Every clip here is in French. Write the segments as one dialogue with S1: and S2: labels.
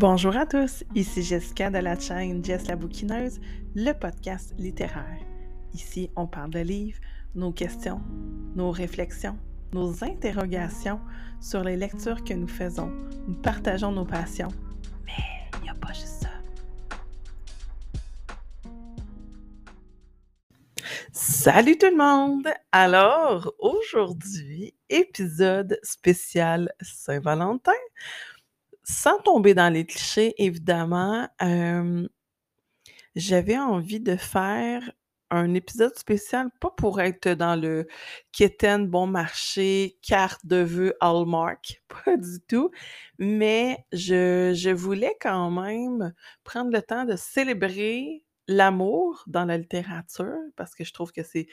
S1: Bonjour à tous, ici Jessica de la chaîne Jess la bouquineuse, le podcast littéraire. Ici, on parle de livres, nos questions, nos réflexions, nos interrogations sur les lectures que nous faisons. Nous partageons nos passions. Mais il n'y a pas juste ça. Salut tout le monde! Alors, aujourd'hui, épisode spécial Saint-Valentin sans tomber dans les clichés, évidemment, j'avais envie de faire un épisode spécial, pas pour être dans le quétaine bon marché, carte de vœux Hallmark, pas du tout, mais je voulais quand même prendre le temps de célébrer l'amour dans la littérature, parce que je trouve que c'est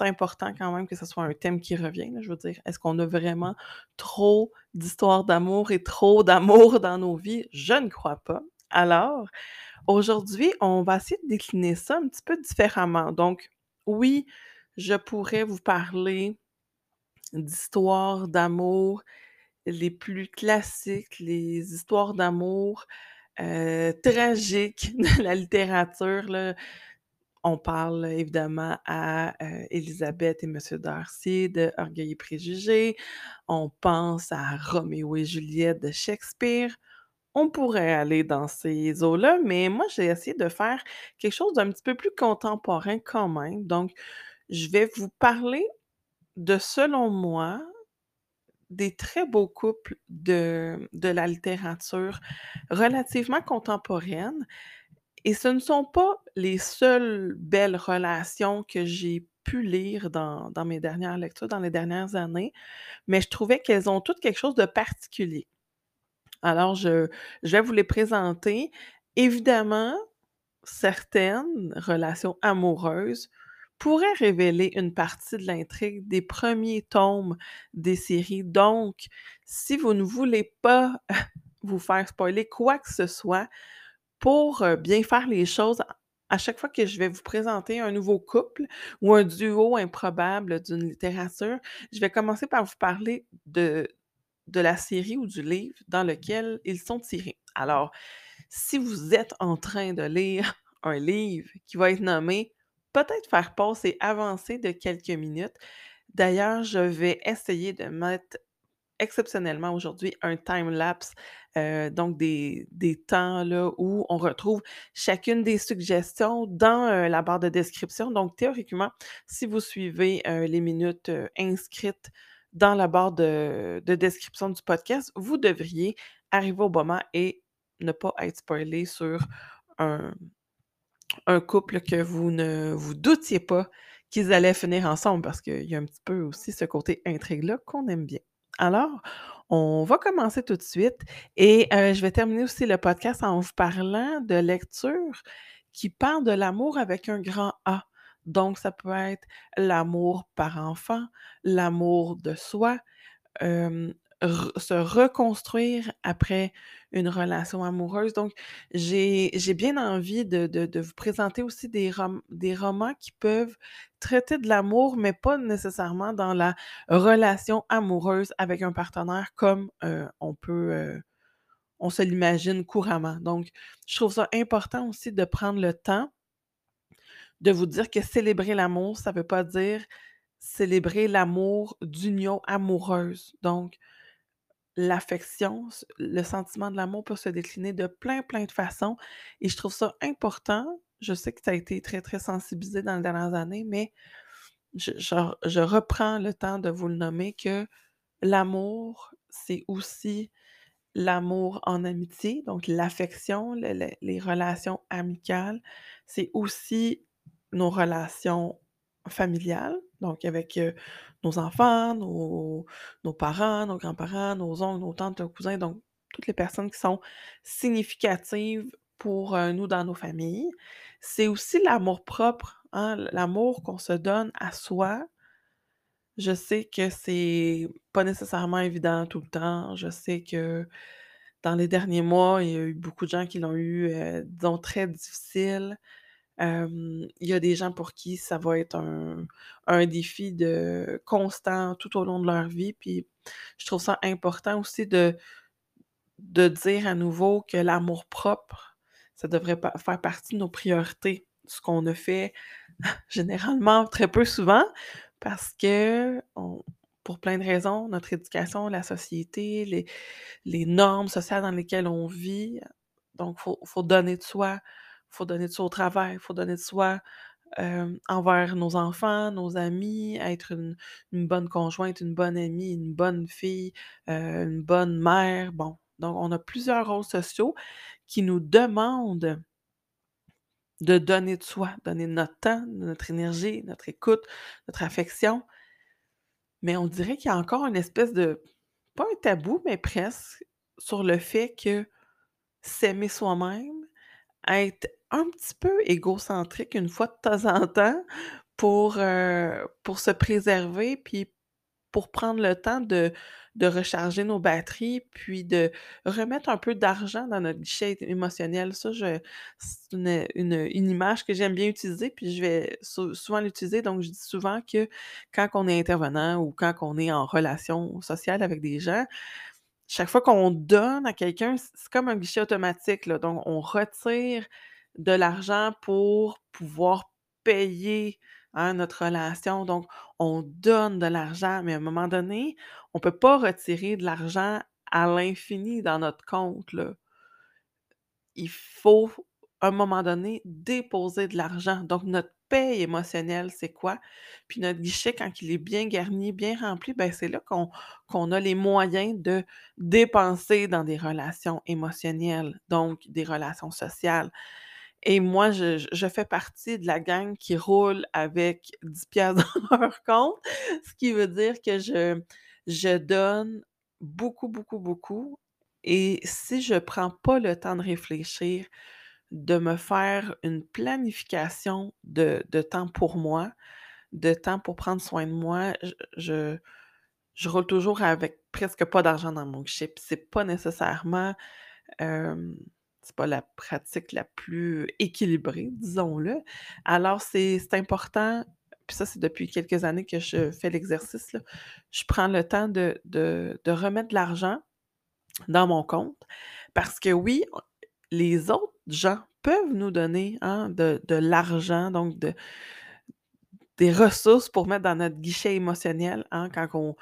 S1: important quand même que ce soit un thème qui revient. je veux dire, est-ce qu'on a vraiment trop d'histoires d'amour et trop d'amour dans nos vies? Je ne crois pas. Alors, aujourd'hui, on va essayer de décliner ça un petit peu différemment. Donc, oui, je pourrais vous parler d'histoires d'amour les plus classiques, les histoires d'amour euh, tragiques de la littérature. On parle évidemment à Elisabeth et Monsieur Darcy de Orgueil et Préjugés. On pense à Roméo et Juliette de Shakespeare. On pourrait aller dans ces eaux-là, mais moi, j'ai essayé de faire quelque chose d'un petit peu plus contemporain quand même. Donc, je vais vous parler de, selon moi, des très beaux couples de, de la littérature relativement contemporaine, et ce ne sont pas les seules belles relations que j'ai pu lire dans, mes dernières lectures, dans les dernières années, mais je trouvais qu'elles ont toutes quelque chose de particulier. Alors, je, je vais vous les présenter. Évidemment, certaines relations amoureuses pourraient révéler une partie de l'intrigue des premiers tomes des séries. Donc, si vous ne voulez pas vous faire spoiler quoi que ce soit, pour bien faire les choses, à chaque fois que je vais vous présenter un nouveau couple ou un duo improbable d'une littérature, je vais commencer par vous parler de, de la série ou du livre dans lequel ils sont tirés. Alors, si vous êtes en train de lire un livre qui va être nommé Peut-être faire pause et avancer de quelques minutes. D'ailleurs, je vais essayer de mettre exceptionnellement aujourd'hui un time-lapse, euh, donc des, temps là, où on retrouve chacune des suggestions dans euh, la barre de description. Donc, théoriquement, si vous suivez euh, les minutes inscrites dans la barre de, description du podcast, vous devriez arriver au moment et ne pas être spoilé sur un, un couple que vous ne vous doutiez pas qu'ils allaient finir ensemble parce qu'il y a un petit peu aussi ce côté intrigue-là qu'on aime bien. Alors, on va commencer tout de suite et je vais terminer aussi le podcast en vous parlant de lecture qui parle de l'amour avec un grand A. Donc, ça peut être l'amour par enfant, l'amour de soi, se reconstruire après une relation amoureuse. Donc, j'ai bien envie de, vous présenter aussi des, des romans qui peuvent traiter de l'amour, mais pas nécessairement dans la relation amoureuse avec un partenaire comme euh, on peut, euh, on se l'imagine couramment. Donc, je trouve ça important aussi de prendre le temps de vous dire que célébrer l'amour, ça ne veut pas dire célébrer l'amour d'union amoureuse. Donc, l'affection, le sentiment de l'amour peut se décliner de plein, plein de façons. Et je trouve ça important. Je sais que ça a été très, très sensibilisé dans les dernières années, mais je, reprends le temps de vous le nommer que l'amour, c'est aussi l'amour en amitié, donc l'affection, les relations amicales. C'est aussi nos relations familiales, donc avec nos enfants, nos, parents, nos grands-parents, nos oncles, nos tantes, nos cousins, donc toutes les personnes qui sont significatives pour nous dans nos familles. C'est aussi l'amour propre, hein, l'amour qu'on se donne à soi. Je sais que c'est pas nécessairement évident tout le temps. Je sais que dans les derniers mois, il y a eu beaucoup de gens qui l'ont eu, disons, très difficile il y a des gens pour qui ça va être un, défi de constant tout au long de leur vie. Puis je trouve ça important aussi de, de dire à nouveau que l'amour-propre, ça devrait faire partie de nos priorités. Ce qu'on a fait généralement très peu souvent parce que pour plein de raisons, notre éducation, la société, les les normes sociales dans lesquelles on vit. Donc faut faut donner de soi, faut donner de soi au travail, faut donner de soi, envers nos enfants, nos amis, être une bonne conjointe, une bonne amie, une bonne fille, une bonne mère, bon. Donc on a plusieurs rôles sociaux qui nous demandent de donner de soi, donner notre temps, notre énergie, notre écoute, notre affection. Mais on dirait qu'il y a encore une espèce de pas un tabou, mais presque, sur le fait que s'aimer soi-même, être un petit peu égocentrique une fois de temps en temps pour, heu, pour se préserver puis pour prendre le temps de de recharger nos batteries, puis de remettre un peu d'argent dans notre guichet émotionnel. Ça, c'est une, une une image que j'aime bien utiliser, puis je vais sou souvent l'utiliser. Donc je dis souvent que quand on est intervenant ou quand on est en relation sociale avec des gens, chaque fois qu'on donne à quelqu'un, c'est comme un guichet automatique, là. Donc on retire de l'argent pour pouvoir payer, hein, notre relation. Donc on donne de l'argent, mais à un moment donné, on peut pas retirer de l'argent à l'infini dans notre compte. Il faut, à un moment donné, déposer de l'argent. Donc notre paye émotionnelle, c'est quoi? Puis notre guichet, quand il est bien garni, bien rempli, ben, c'est là qu'on qu'on a les moyens de dépenser dans des relations émotionnelles, donc des relations sociales. Et moi, je fais partie de la gang qui roule avec 10 piastres dans leur compte, ce qui veut dire que je donne beaucoup, beaucoup, beaucoup et si je prends pas le temps de réfléchir, de me faire une planification de temps pour moi, de temps pour prendre soin de moi, je roule toujours avec presque pas d'argent dans mon. Puis c'est pas nécessairement, c'est pas la pratique la plus équilibrée, disons-le. Alors c'est important, puis ça, c'est depuis quelques années que je fais l'exercice. Je prends le temps de de de remettre de l'argent dans mon compte parce que oui, les autres gens peuvent nous donner, hein, de de l'argent, donc de des ressources pour mettre dans notre guichet émotionnel, hein, quand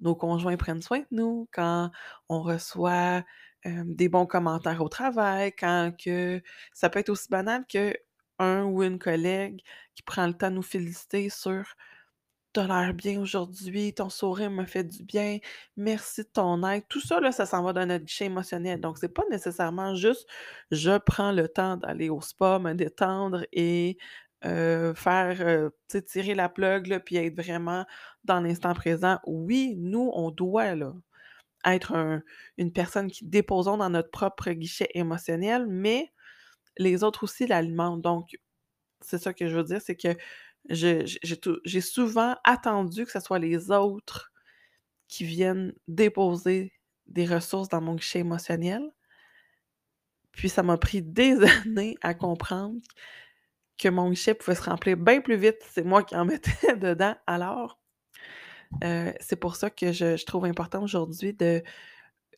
S1: nos conjoints prennent soin de nous, quand on reçoit, des bons commentaires au travail, quand que ça peut être aussi banal qu'un ou une collègue qui prend le temps de nous féliciter sur: «Tu as l'air bien aujourd'hui, ton sourire me fait du bien, merci de ton aide». Tout ça ça s'en va dans notre guichet émotionnel. Donc c'est pas nécessairement juste: «Je prends le temps d'aller au spa, me détendre et faire, tirer la plug puis être vraiment dans l'instant présent». Oui, nous, on doit là, être un une personne qui déposons dans notre propre guichet émotionnel, mais les autres aussi l'alimentent. Donc c'est ça que je veux dire, c'est que j'ai souvent attendu que ça soit les autres qui viennent déposer des ressources dans mon guichet émotionnel. Puis ça m'a pris des années à comprendre que mon guichet pouvait se remplir bien plus vite c'est moi qui en mettais dedans. Alors, heu, c'est pour ça que je trouve important aujourd'hui de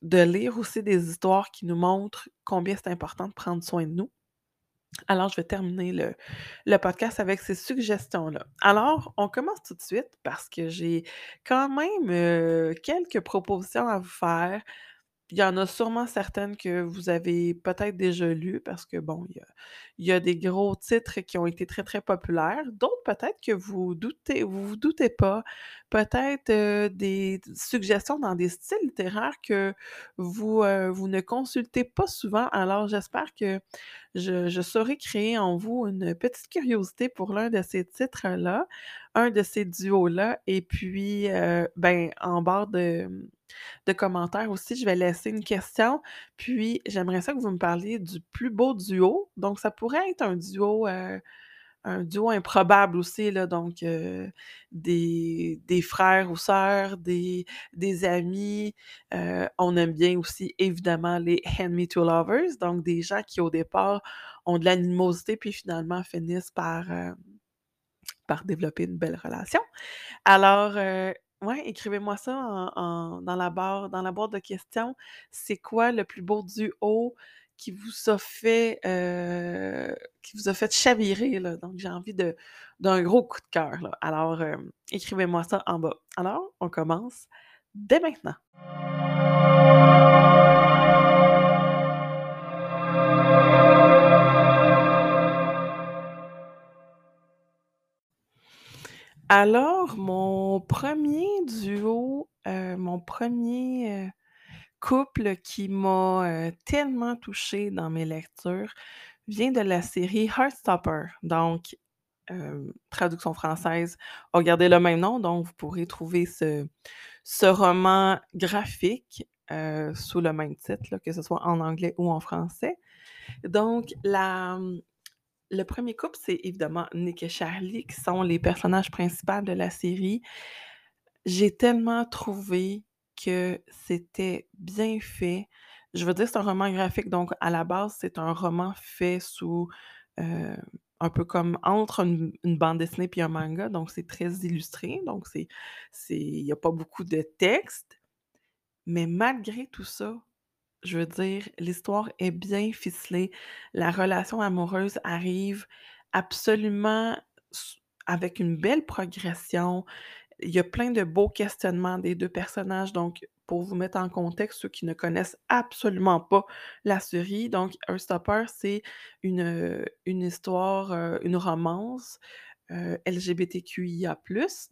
S1: de lire aussi des histoires qui nous montrent combien c'est important de prendre soin de nous. Alors je vais terminer le le podcast avec ces suggestions-là. Alors, on commence tout de suite parce que j'ai quand même, heu, quelques propositions à vous faire. Il y en a sûrement certaines que vous avez peut-être déjà lues parce que bon, il y a il y a des gros titres qui ont été très, très populaires. D'autres peut-être que vous doutez vous vous doutez pas. Peut-être, heu, des suggestions dans des styles littéraires que vous, heu, vous ne consultez pas souvent. Alors j'espère que je je saurai créer en vous une petite curiosité pour l'un de ces titres-là, un de ces duos-là et puis, heu, ben, en barre de, de commentaires aussi, je vais laisser une question, puis j'aimerais ça que vous me parliez du plus beau duo. Donc ça pourrait être un duo, heu, un duo improbable aussi là, donc heu, des frères ou sœurs, des amis, heu, on aime bien aussi évidemment les enemies to lovers, donc des gens qui au départ ont de l'animosité puis finalement finissent par, par développer une belle relation. Alors, Ouais, écrivez-moi ça en dans la barre dans la boîte de questions. C'est quoi le plus beau duo qui vous a fait, heu, qui vous a fait chavirer, là? Donc j'ai envie de d'un gros coup de cœur, là. Alors, hem, écrivez-moi ça en bas. Alors, on commence dès maintenant. Alors, mon premier duo, heu, mon premier er couple qui m'a, heu, tellement touchée dans mes lectures vient de la série Heartstopper. Donc, traduction française a gardé le même nom, donc vous pourrez trouver ce roman graphique, sous le même titre, que ce soit en anglais ou en français. Donc la, le premier couple, c'est évidemment Nick et Charlie qui sont les personnages principaux de la série. J'ai tellement trouvé que c'était bien fait. Je veux dire, c'est un roman graphique, donc à la base, c'est un roman fait sous, heu, un peu comme entre une une bande dessinée puis un manga, donc c'est très illustré, donc il y a pas beaucoup de texte. Mais malgré tout ça, je veux dire, l'histoire est bien ficelée. La relation amoureuse arrive absolument avec une belle progression. Il y a plein de beaux questionnements des 2 personnages. Donc, pour vous mettre en contexte, ceux qui ne connaissent absolument pas la série, donc Heartstopper, c'est une, une histoire, heu, une romance, heu, LGBTQIA+.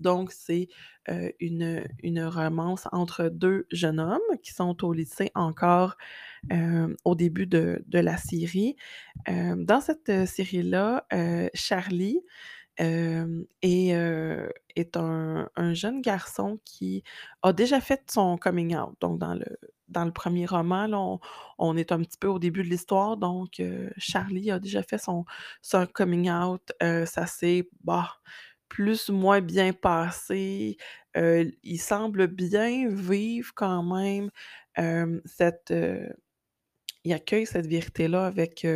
S1: Donc c'est, heu, une romance entre 2 jeunes hommes qui sont au lycée encore, hem, au début de de la série. Dans cette série-là, Charlie, hem, est, un un jeune garçon qui a déjà fait son coming out. Donc dans le dans le premier roman, on on est un petit peu au début de l'histoire, donc Charlie a déjà fait son son coming out. Ça s'est, bah, plus ou moins bien passé. Il semble bien vivre quand même, cette, il accueille cette vérité-là avec,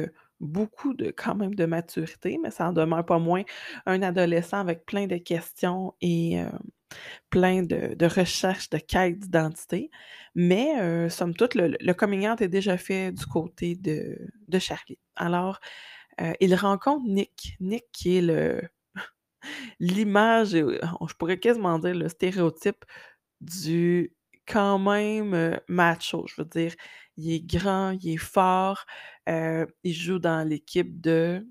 S1: beaucoup de quand même de maturité, mais ça en demeure pas moins un adolescent avec plein de questions et hem, plein de recherches, de quête d'identité. Mais heu, somme toute, le le coming out est déjà fait du côté de Charlie. Alors, heu, il rencontre Nick. Nick qui est l'image, je pourrais quasiment dire le stéréotype du quand même, macho. Je veux dire, il est grand, il est fort, heu, il joue dans l'équipe de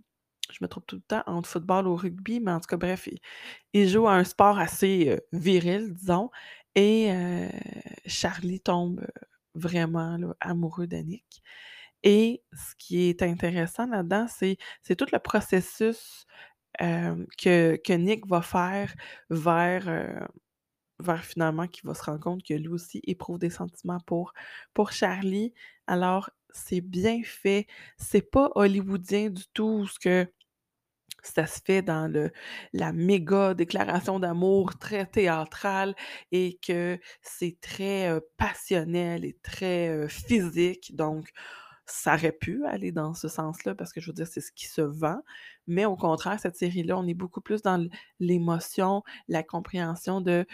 S1: je me trompe tout le temps entre football ou rugby, mais en tout cas bref, il joue à un sport assez, heu, viril, disons et heu, Charlie tombe, vraiment amoureux de Nick. Et ce qui est intéressant là-dedans, c'est tout le processus, que Nick va faire vers, vers finalement qu'il va se rendre compte que lui aussi éprouve des sentiments pour pour Charlie. Alors, c'est bien fait, c'est pas hollywoodien du tout ce que ça se fait dans le la méga déclaration d'amour très théâtrale et que c'est très, heu, passionnel et très, heu, physique. Donc ça aurait pu aller dans ce sens-là parce que je veux dire, c'est ce qui se vend. Mais au contraire, cette série-là, on est beaucoup plus dans l'émotion, la compréhension de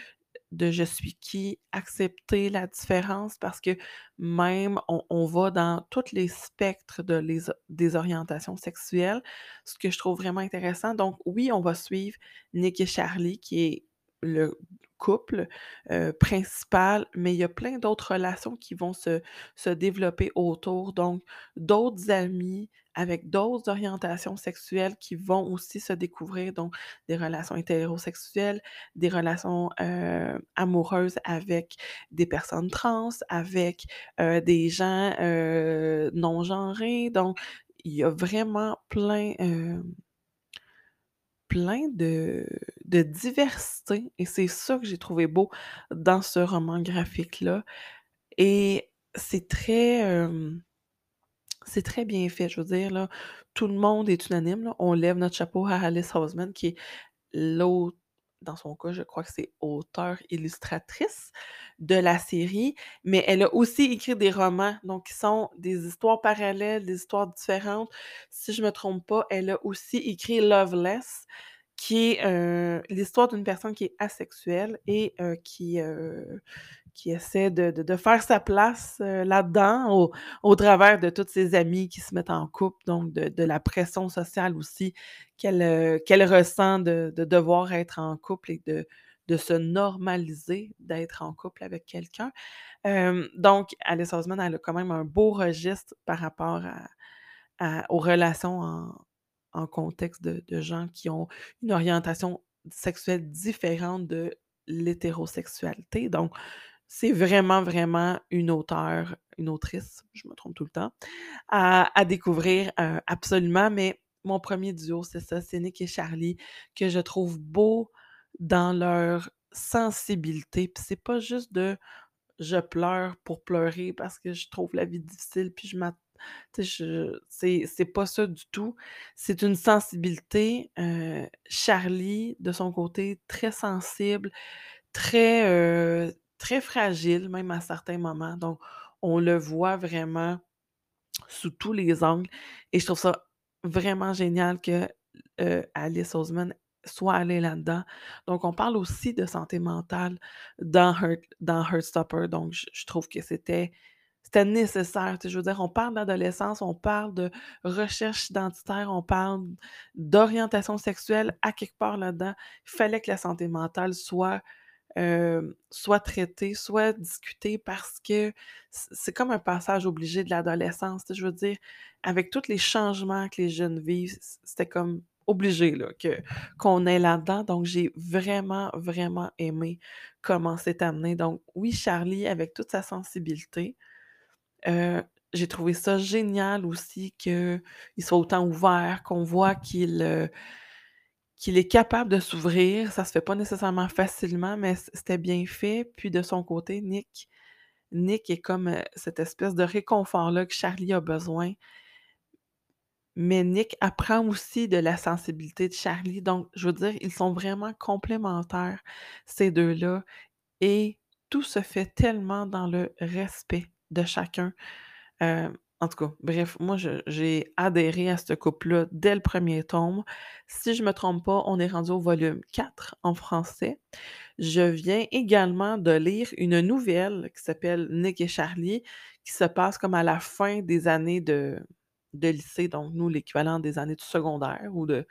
S1: de «je suis qui», accepter la différence parce que même on on va dans toutes les spectres de les des orientations sexuelles, ce que je trouve vraiment intéressant. Donc oui, on va suivre Nick et Charlie qui est le couple, heu, principal, mais il y a plein d'autres relations qui vont se développer autour. Donc d'autres amis avec d'autres orientations sexuelles qui vont aussi se découvrir, donc des relations hétérosexuelles, des relations, heu, amoureuses avec des personnes trans, avec, heu, des gens, heu, non genrés. Donc il y a vraiment plein, plein de diversité et c'est ça que j'ai trouvé beau dans ce roman graphique-là et c'est très, c'est très bien fait. Je veux dire tout le monde est unanime on lève notre chapeau à Alice Oseman qui est l'au dans son cas, je crois que c'est auteure illustratrice de la série, mais elle a aussi écrit des romans, donc qui sont des histoires parallèles, des histoires différentes. Si je me trompe pas, elle a aussi écrit Loveless qui est, heu, l'histoire d'une personne qui est asexuelle et heu, qui, heu, qui essaie de de faire sa place, heu, là-dedans au au travers de toutes ses amies qui se mettent en couple, donc de la pression sociale aussi qu'elle, qu'elle ressent de de devoir être en couple et de de se normaliser d'être en couple avec quelqu'un. Hem, donc Alice Oseman, elle a quand même un beau registre par rapport à aux relations en en contexte de de gens qui ont une orientation sexuelle différente de l'hétérosexualité. Donc, c'est vraiment, vraiment une auteure, une autrice, je me trompe tout le temps, à découvrir, heu, absolument. Mais mon premier duo, c'est ça, c'est Nick et Charlie, que je trouve beau dans leur sensibilité. Puis c'est pas juste de je pleure pour pleurer parce que je trouve la vie difficile, puis je m'at tu sais, je c'est pas ça du tout. C'est une sensibilité, heu, Charlie, de son côté, très sensible, très, heu, très fragile, même à certains moments. Donc, on le voit vraiment sous tous les angles et je trouve ça vraiment génial que, Alice Oseman soit allée là-dedans. Donc on parle aussi de santé mentale dans Heart dans Heartstopper, donc je trouve que c'était c'était nécessaire, je veux dire, on parle d'adolescence, on parle de recherche identitaire, on parle d'orientation sexuelle à quelque part là-dedans. Il fallait que la santé mentale soit soit traité, soit discuté parce que c'est comme un passage obligé de l'adolescence, je veux dire, avec tous les changements que les jeunes vivent, c'était comme obligé que qu'on est là-dedans, donc j'ai vraiment, vraiment aimé comment c'est amené. Donc oui, Charlie avec toute sa sensibilité, j'ai trouvé ça génial aussi qu'il soit autant ouvert, qu'on voit qu'il, qu'il est capable de s'ouvrir, ça se fait pas nécessairement facilement, mais c'était bien fait. Puis de son côté, Nick Nick est comme, heu, cette espèce de réconfort-là que Charlie a besoin. Mais Nick apprend aussi de la sensibilité de Charlie, donc je veux dire, ils sont vraiment complémentaires, ces 2-là et tout se fait tellement dans le respect de chacun. Hem, en tout cas, bref, moi j'ai adhéré à ce couple-là dès le premier tome. Si je me trompe pas, on est rendu au volume 4 en français. Je viens également de lire une nouvelle qui s'appelle Nick et Charlie, qui se passe comme à la fin des années de de lycée, donc nous, l'équivalent des années du secondaire ou de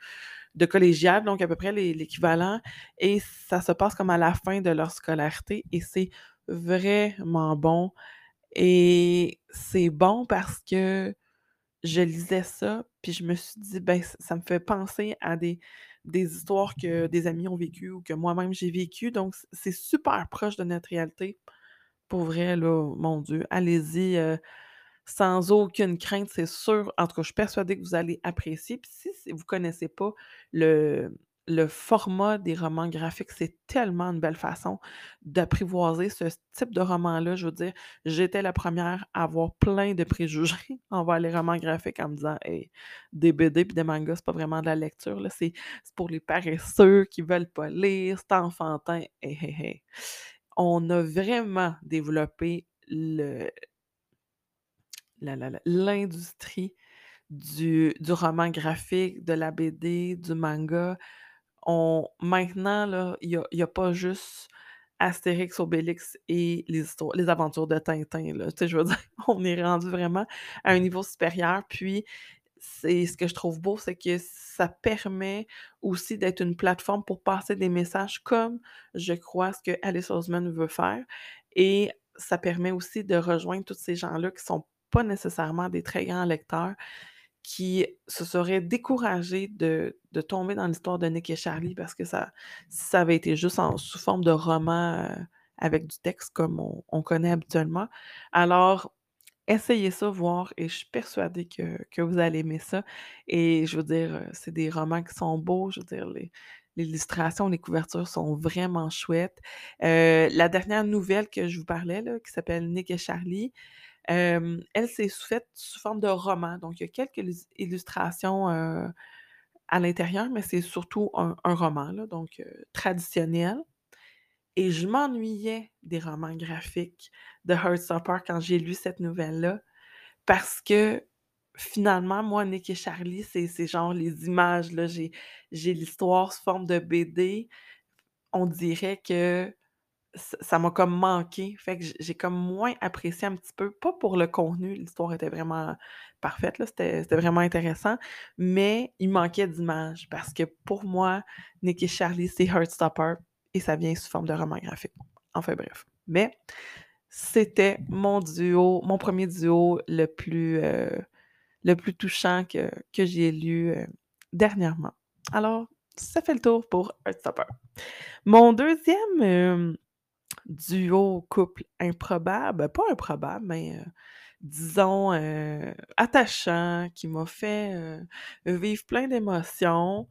S1: de collégial, donc à peu près l'é l'équivalent et ça se passe comme à la fin de leur scolarité et c'est vraiment bon et c'est bon parce que je lisais ça, puis je me suis dit: «Ben, ça me fait penser à des des histoires que des amis ont vécues ou que moi-même j'ai vécues», donc c'est super proche de notre réalité. Pour vrai là, mon Dieu, allez-y, heu, sans aucune crainte, c'est sûr. En tout cas, je suis persuadée que vous allez apprécier. Puis si vous connaissez pas le le format des romans graphiques, c'est tellement une belle façon d'apprivoiser ce type de roman-là. Je veux dire, j'étais la première à avoir plein de préjugés envers les romans graphiques en me disant: «Hey, des BD puis des mangas, c'est pas vraiment de la lecture là, c'est pour les paresseux qui veulent pas lire, c'est enfantin». Hé, hé, hé, on a vraiment développé le l'industrie du du roman graphique, de la BD, du manga. On maintenant il y a pas juste Astérix, Obélix et les histoires les aventures de Tintin là, tu sais, je veux dire, on est rendu vraiment à un niveau supérieur. Puis c'est ce que je trouve beau, c'est que ça permet aussi d'être une plateforme pour passer des messages comme je crois ce que Alice Oseman veut faire. Et ça permet aussi de rejoindre tous ces gens-là qui sont pas nécessairement des très grands lecteurs, qui se seraient découragés de de tomber dans l'histoire de Nick et Charlie parce que ça ça avait été juste en sous forme de roman, heu, avec du texte comme on on connaît habituellement. Alors, essayez ça, voir et je suis persuadée que que vous allez aimer ça et je veux dire, heu, c'est des romans qui sont beaux, je veux dire les l'illustration, les couvertures sont vraiment chouettes. Heu, la dernière nouvelle que je vous parlais là, qui s'appelle Nick et Charlie, elle, sous faite sous forme de roman, donc il y a quelques lus illustrations, à l'intérieur, mais c'est surtout un roman donc traditionnel. Et je m'ennuyais des romans graphiques de Heartstopper quand j'ai lu cette nouvelle-là parce que finalement, moi, Nick et Charlie, c'est genre les images, j'ai l'histoire sous forme de BD. On dirait que ça m'a comme manqué, fait que j'ai comme moins apprécié un petit peu, pas pour le contenu, l'histoire était vraiment parfaite, c'était vraiment intéressant, mais il manquait d'images parce que pour moi, Nick et Charlie, c'est Heartstopper et ça vient sous forme de roman graphique. Enfin bref, mais c'était mon duo, mon 1er duo le plus, heu, le plus touchant que que j'ai lu, heu, dernièrement. Alors, ça fait le tour pour Heartstopper. Mon 2e, hem, duo, couple improbable, pas improbable, mais, heu, disons, heu, attachant, qui m'a fait, heu, vivre plein d'émotions.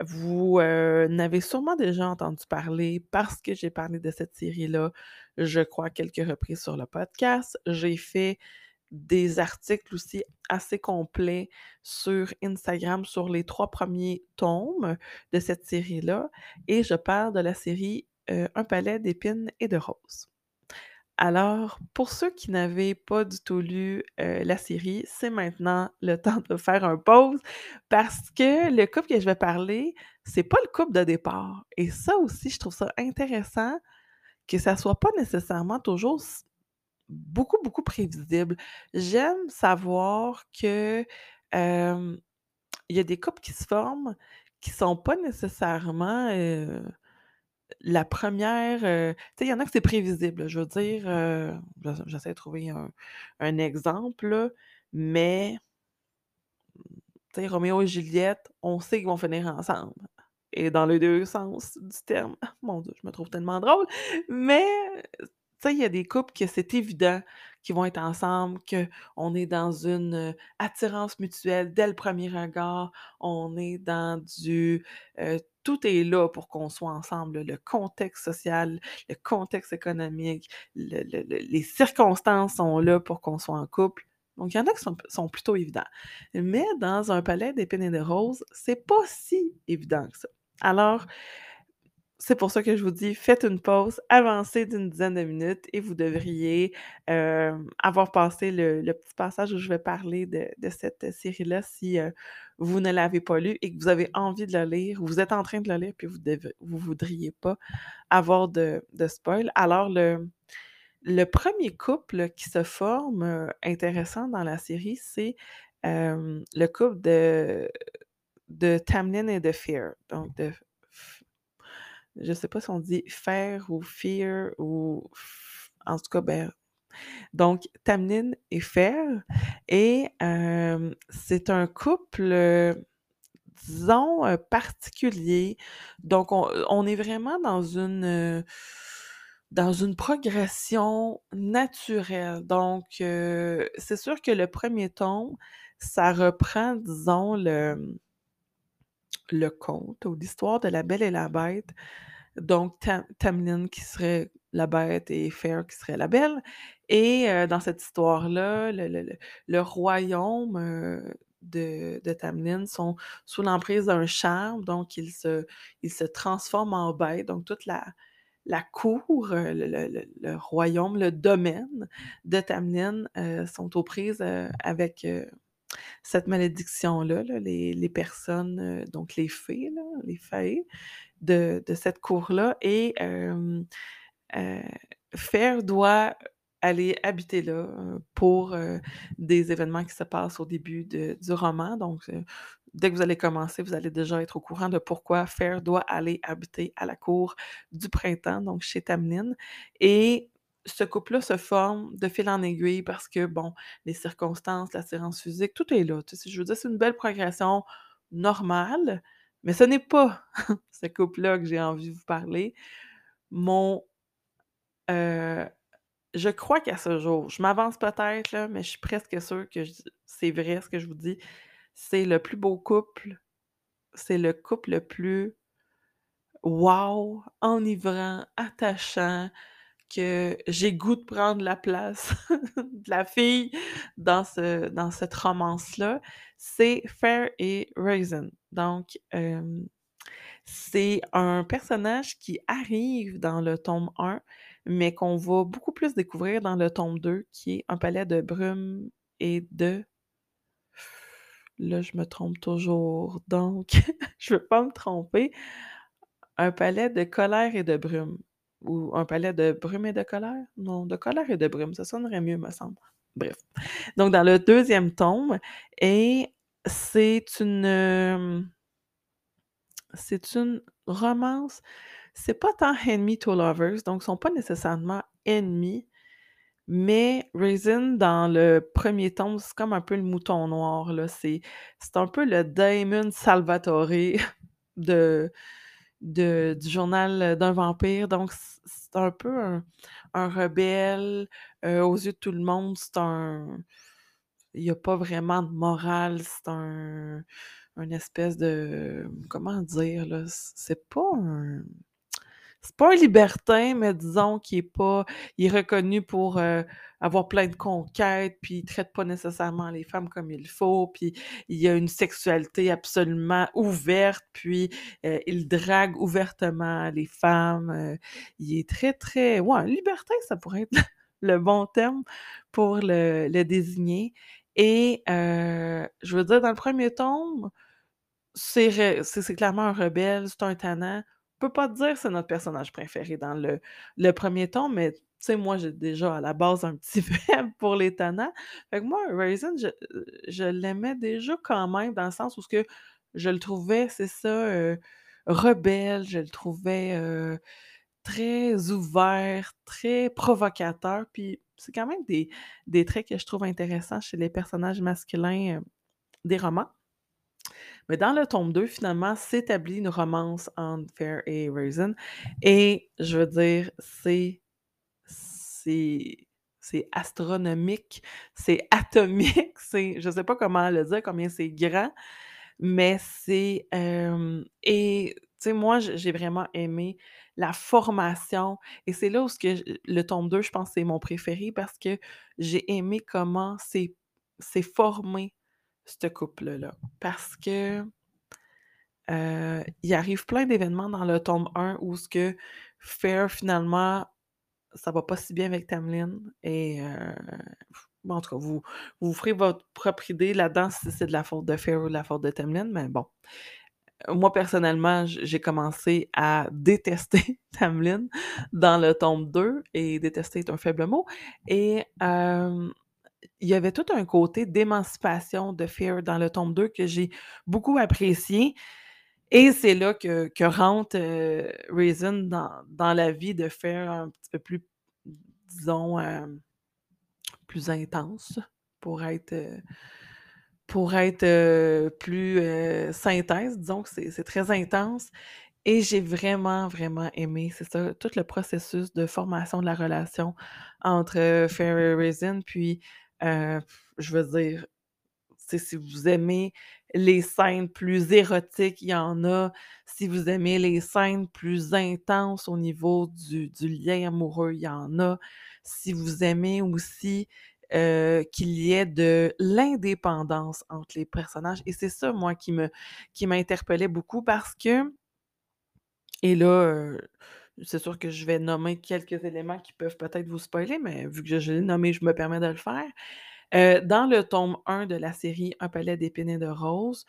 S1: Vous, heu, en avez sûrement déjà entendu parler parce que j'ai parlé de cette série-là, je crois quelques reprises sur le podcast. J'ai fait des articles aussi assez complets sur Instagram sur les 3 premiers tomes de cette série-là et je parle de la série, heu, Un palais d'épines et de roses. Alors, pour ceux qui n'avaient pas du tout lu, heu, la série, c'est maintenant le temps de faire un pause parce que le couple que je vais parler, c'est pas le couple de départ et ça aussi, je trouve ça intéressant que ça soit pas nécessairement toujours beaucoup, beaucoup prévisible. J'aime savoir que, il y a des couples qui se forment, qui sont pas nécessairement, heu, la 1re, heu, tu sais, il y en a que c'est prévisible, là, je veux dire, heu, j'essa j'essaie de trouver un un exemple, là, mais tu sais, Roméo et Juliette, on sait qu'ils vont finir ensemble et dans les 2 sens du terme. Mon Dieu, je me trouve tellement drôle, mais il y a des couples que c'est évident qu'ils vont être ensemble, qu'on est dans une, attirance mutuelle dès le 1er regard. On est dans du, tout est là pour qu'on soit ensemble, le contexte social, le contexte économique, le le le les circonstances sont là pour qu'on soit en couple. Donc il y en a qui sont sont plutôt évidents. Mais dans Un palais d'épines et de roses, c'est pas si évident que ça. Alors, c'est pour ça que je vous dis: «Faites une pause, avancez d'une dizaine de minutes et vous devriez, hem, avoir passé le petit passage où je vais parler de cette série-là si, heu, vous ne l'avez pas lu et que vous avez envie de le lire ou vous êtes en train de le lire puis vous dev vous voudriez pas avoir de spoil». Alors le 1er couple qui se forme, intéressant dans la série, c'est, le couple de de Tamlin et de Fear, donc je sais pas si on dit Fair ou Fear ou en tout cas, ben, donc Tamlin et Fair et c'est un couple, disons, heu, particulier. Donc on on est vraiment dans une, heu, dans une progression naturelle. Donc c'est sûr que le 1er tome, ça reprend, disons, le le conte ou l'histoire de La Belle et la Bête. Donc Tam Tamlin qui serait la bête et Fair qui serait la belle et heu, dans cette histoire-là, le le le royaume, heu, de de Tamlin sont sous l'emprise d'un charme, donc ils se ils se transforment en bête. Donc toute la la cour, heu, le le le royaume, le domaine de Tamlin, sont aux prises, avec, cette malédiction-là, là, les personnes, heu, donc les fées, les faées de cette cour-là et hem, heu, Fair doit aller habiter là, heu, pour, heu, des événements qui se passent au début du roman. Donc dès que vous allez commencer, vous allez déjà être au courant de pourquoi Fair doit aller habiter à la cour du printemps, donc chez Tamlin et ce couple-là se forme de fil en aiguille parce que, bon, les circonstances, l'attirance physique, tout est là. Tu sais, je veux dire, c'est une belle progression normale, mais ce n'est pas ce couple-là que j'ai envie de vous parler. Mon heu, je crois qu'à ce jour, je m'avance peut-être mais je suis presque sûre que c'est vrai ce que je vous dis, c'est le plus beau couple, c'est le couple le plus wow, enivrant, attachant, que j'ai goût de prendre la place de la fille dans ce dans cette romance-là, c'est Fair et Raisin. Donc c'est un personnage qui arrive dans le tome 1, mais qu'on va beaucoup plus découvrir dans le tome 2 qui est Un palais de brume et de là, je me trompe toujours, donc je veux pas me tromper. Un palais de colère et de brume ou un palais de brume et de colère? Non, de colère et de brume, ça sonnerait mieux, me semble. Bref. Donc dans le deuxième tome et c'est une, hem c'est une romance, c'est pas tant ennemies to lovers, donc ils sont pas nécessairement ennemis, mais Raisin, dans le premier tome, c'est comme un peu le mouton noir, c'est un peu le Damon Salvatore de de du journal, d'un vampire, donc c'est un peu un rebelle, heu, aux yeux de tout le monde, c'est un il y a pas vraiment de morale, c'est un un espèce de comment dire, là? C'est pas un c'est pas un libertin, mais disons qu'il est pas il est reconnu pour, heu, avoir plein de conquêtes, puis il traite pas nécessairement les femmes comme il faut, puis il a une sexualité absolument ouverte, puis, heu, il drague ouvertement les femmes, heu, il est très, très ouais, un libertin, ça pourrait être le bon terme pour le le désigner et je veux dire dans le premier tome, c'est c'est clairement un rebelle, c'est un tannant. On peut pas dire que c'est notre personnage préféré dans le le premier tome, mais tu sais, moi, j'ai déjà à la base un petit faible pour les. Fait que moi, Raisin, je je l'aimais déjà quand même dans le sens où ce que je le trouvais, c'est ça, heu, rebelle, je le trouvais, heu, très ouvert, très provocateur, puis c'est quand même des des traits que je trouve intéressants chez les personnages masculins, heu, des romans. Mais dans le tome 2, finalement, s'établit une romance entre Faire et Raisin. Et je veux dire, c'est c'est astronomique, c'est atomique, c'est je sais pas comment le dire, combien c'est grand, mais c'est, hem et tu sais, moi, j'ai vraiment aimé la formation. Et c'est là où que le tome 2, je pense, c'est mon préféré parce que j'ai aimé comment c'est formé, ce couple-là. Parce que heu, il arrive plein d'événements dans le tome 1 où ce que Faire, finalement, ça va pas si bien avec Tamlin et bon, en tout cas, vous vous ferez votre propre idée là-dedans si c'est de la faute de Faire ou de la faute de Tamlin, mais bon. Moi, personnellement, j'ai commencé à détester Tamlin dans le tome 2 et détester est un faible mot et hem, il y avait tout un côté d'émancipation de Fear dans le tome 2 que j'ai beaucoup apprécié. Et c'est là que rentre, heu, Raisin dans dans la vie de Fear un petit peu plus, disons, hem, plus intense pour être, heu pour être, heu, plus, synthèse, disons que c'est très intense. Et j'ai vraiment, vraiment aimé, c'est ça, tout le processus de formation de la relation entre Fear et Raisin. Puis, heu, je veux dire, si vous aimez les scènes plus érotiques, il y en a. Si vous aimez les scènes plus intenses au niveau du lien amoureux, il y en a. Si vous aimez aussi, heu, qu'il y ait de l'indépendance entre les personnages et c'est ça, moi, qui me qui beaucoup parce que et là, heu, c'est sûr que je vais nommer quelques éléments qui peuvent peut-être vous spoiler, mais vu que je l'ai nommé, je me permets de le faire. Heu, dans le tome 1 de la série Un palais d'épines de roses,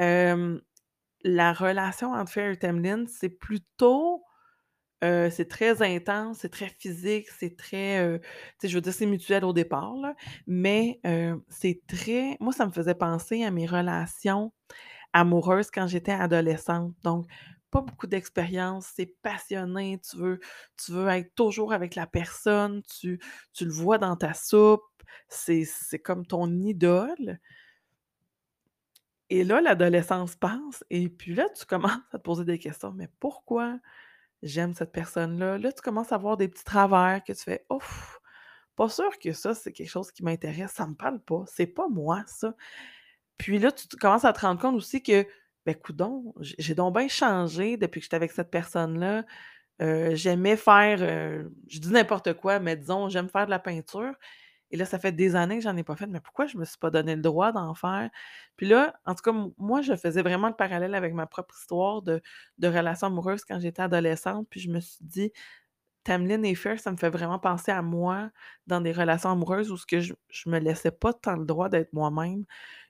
S1: hem, la relation entre Fear et Tamlin, c'est plutôt, heu, c'est très intense, c'est très physique, c'est très, sais, je veux dire, c'est mutuel au départ, mais c'est très moi, ça me faisait penser à mes relations amoureuses quand j'étais adolescente. Donc pas beaucoup d'expérience, c'est passionné, tu veux tu veux être toujours avec la personne, tu tu le vois dans ta soupe, c'est comme ton idole et là, l'adolescence passe et puis là, tu commences à te poser des questions: «Mais pourquoi j'aime cette personne-là?» Là, tu commences à voir des petits travers que tu fais: «Ouf, pas sûr que ça, c'est quelque chose qui m'intéresse, ça me parle pas, c'est pas moi ça». Puis là, tu commences à te rendre compte aussi que, ben, coudon, j'ai donc bien changé depuis que j'étais avec cette personne-là. Heu, j'aimais faire, heu, je dis n'importe quoi, mais disons, j'aime faire de la peinture et là, ça fait des années que j'en ai pas fait, mais pourquoi je me suis pas donné le droit d'en faire? Puis là, en tout cas, moi, je faisais vraiment le parallèle avec ma propre histoire de de relation amoureuse quand j'étais adolescente, puis je me suis dit Tamlin et Fair, ça me fait vraiment penser à moi dans des relations amoureuses où ce que je je me laissais pas tant le droit d'être moi-même.